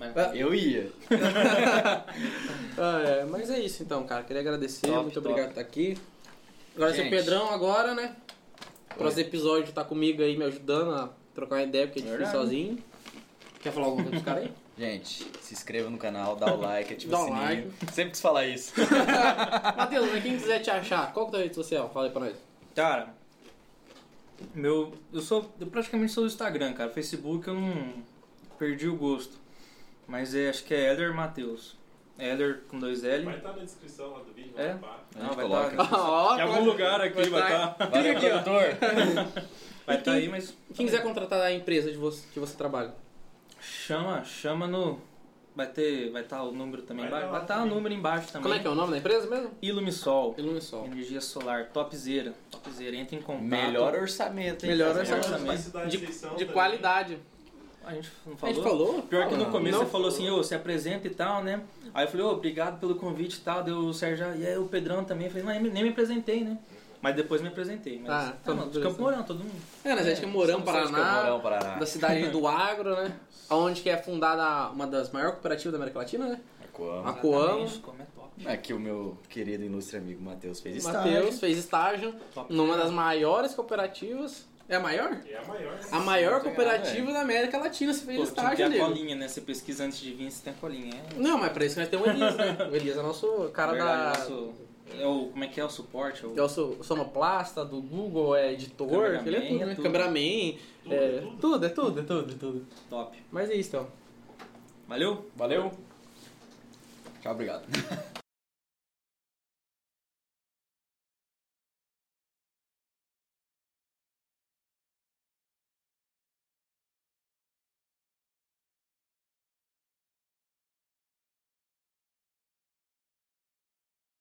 Ah, Eu ia. ah, é, mas é isso então, cara. Queria agradecer, Top, muito top. obrigado por estar aqui. Agora seu Gente. Pedrão agora, né? Próximo episódio tá comigo aí me ajudando a trocar uma ideia, porque é difícil sozinho. Quer falar alguma coisa pros caras aí? Gente, se inscreva no canal, dá o like, ativa Dá o sininho. like. Sempre quis falar isso. Matheus, mas quem quiser te achar, qual que é a rede social? Fala aí pra nós. Cara, Meu, eu sou, eu praticamente sou do Instagram, cara. Facebook eu não perdi o gosto. Mas é, acho que é Eder Matheus. Eder com dois L. Vai estar na descrição lá do vídeo, É? Não, vai coloca. tá- Ó, em algum lugar aqui vai tá- estar. Valeu, aqui, produtor. Vai estar aí, mas. Quem quiser contratar a empresa de você, que você trabalha. Chama, chama no. Vai ter. Vai estar o número também Vai embaixo. tá Vai estar o também. número embaixo também. Como é que é o nome da empresa mesmo? Ilumisol. Ilumisol. Energia solar, topzera. Topzera, entra em contato. Melhor orçamento, hein? Melhor orçamento. De, de qualidade. A gente não A falou? gente falou? Pior que no começo não você falou assim, ô, se apresenta e tal, né? Aí eu falei, ô, obrigado pelo convite e tal. Deu o Sérgio, e aí o Pedrão também. Eu falei, mas nem me apresentei, né? Mas depois me apresentei. Mas, Ah, então, não, de. Campo Mourão, todo mundo. É, nós é de todos de Paraná. Da cidade do agro, né? Onde que é fundada uma das maiores cooperativas da América Latina, né? Coamo. A Coamo. É. Aqui o meu querido ilustre amigo Matheus fez Matheus estágio. fez estágio Top. numa das maiores cooperativas. É a maior? É a maior. A maior cooperativa legal, da América Latina. Você fez Pô, que estágio, ter a colinha, né? Você pesquisa antes de vir, você tem a colinha. É, Não, mas pra isso nós temos o Elias, né? O Elias é nosso cara verdade, da. nosso- é o, como é que é o suporte? O, É o so- sonoplasta do Google, é editor, Cameraman, ele é tudo, é né? tudo. Cameraman, Tudo, é, tudo. tudo, é tudo, é tudo, é tudo. top. Mas é isso, então. Valeu? Valeu. Tchau, obrigado.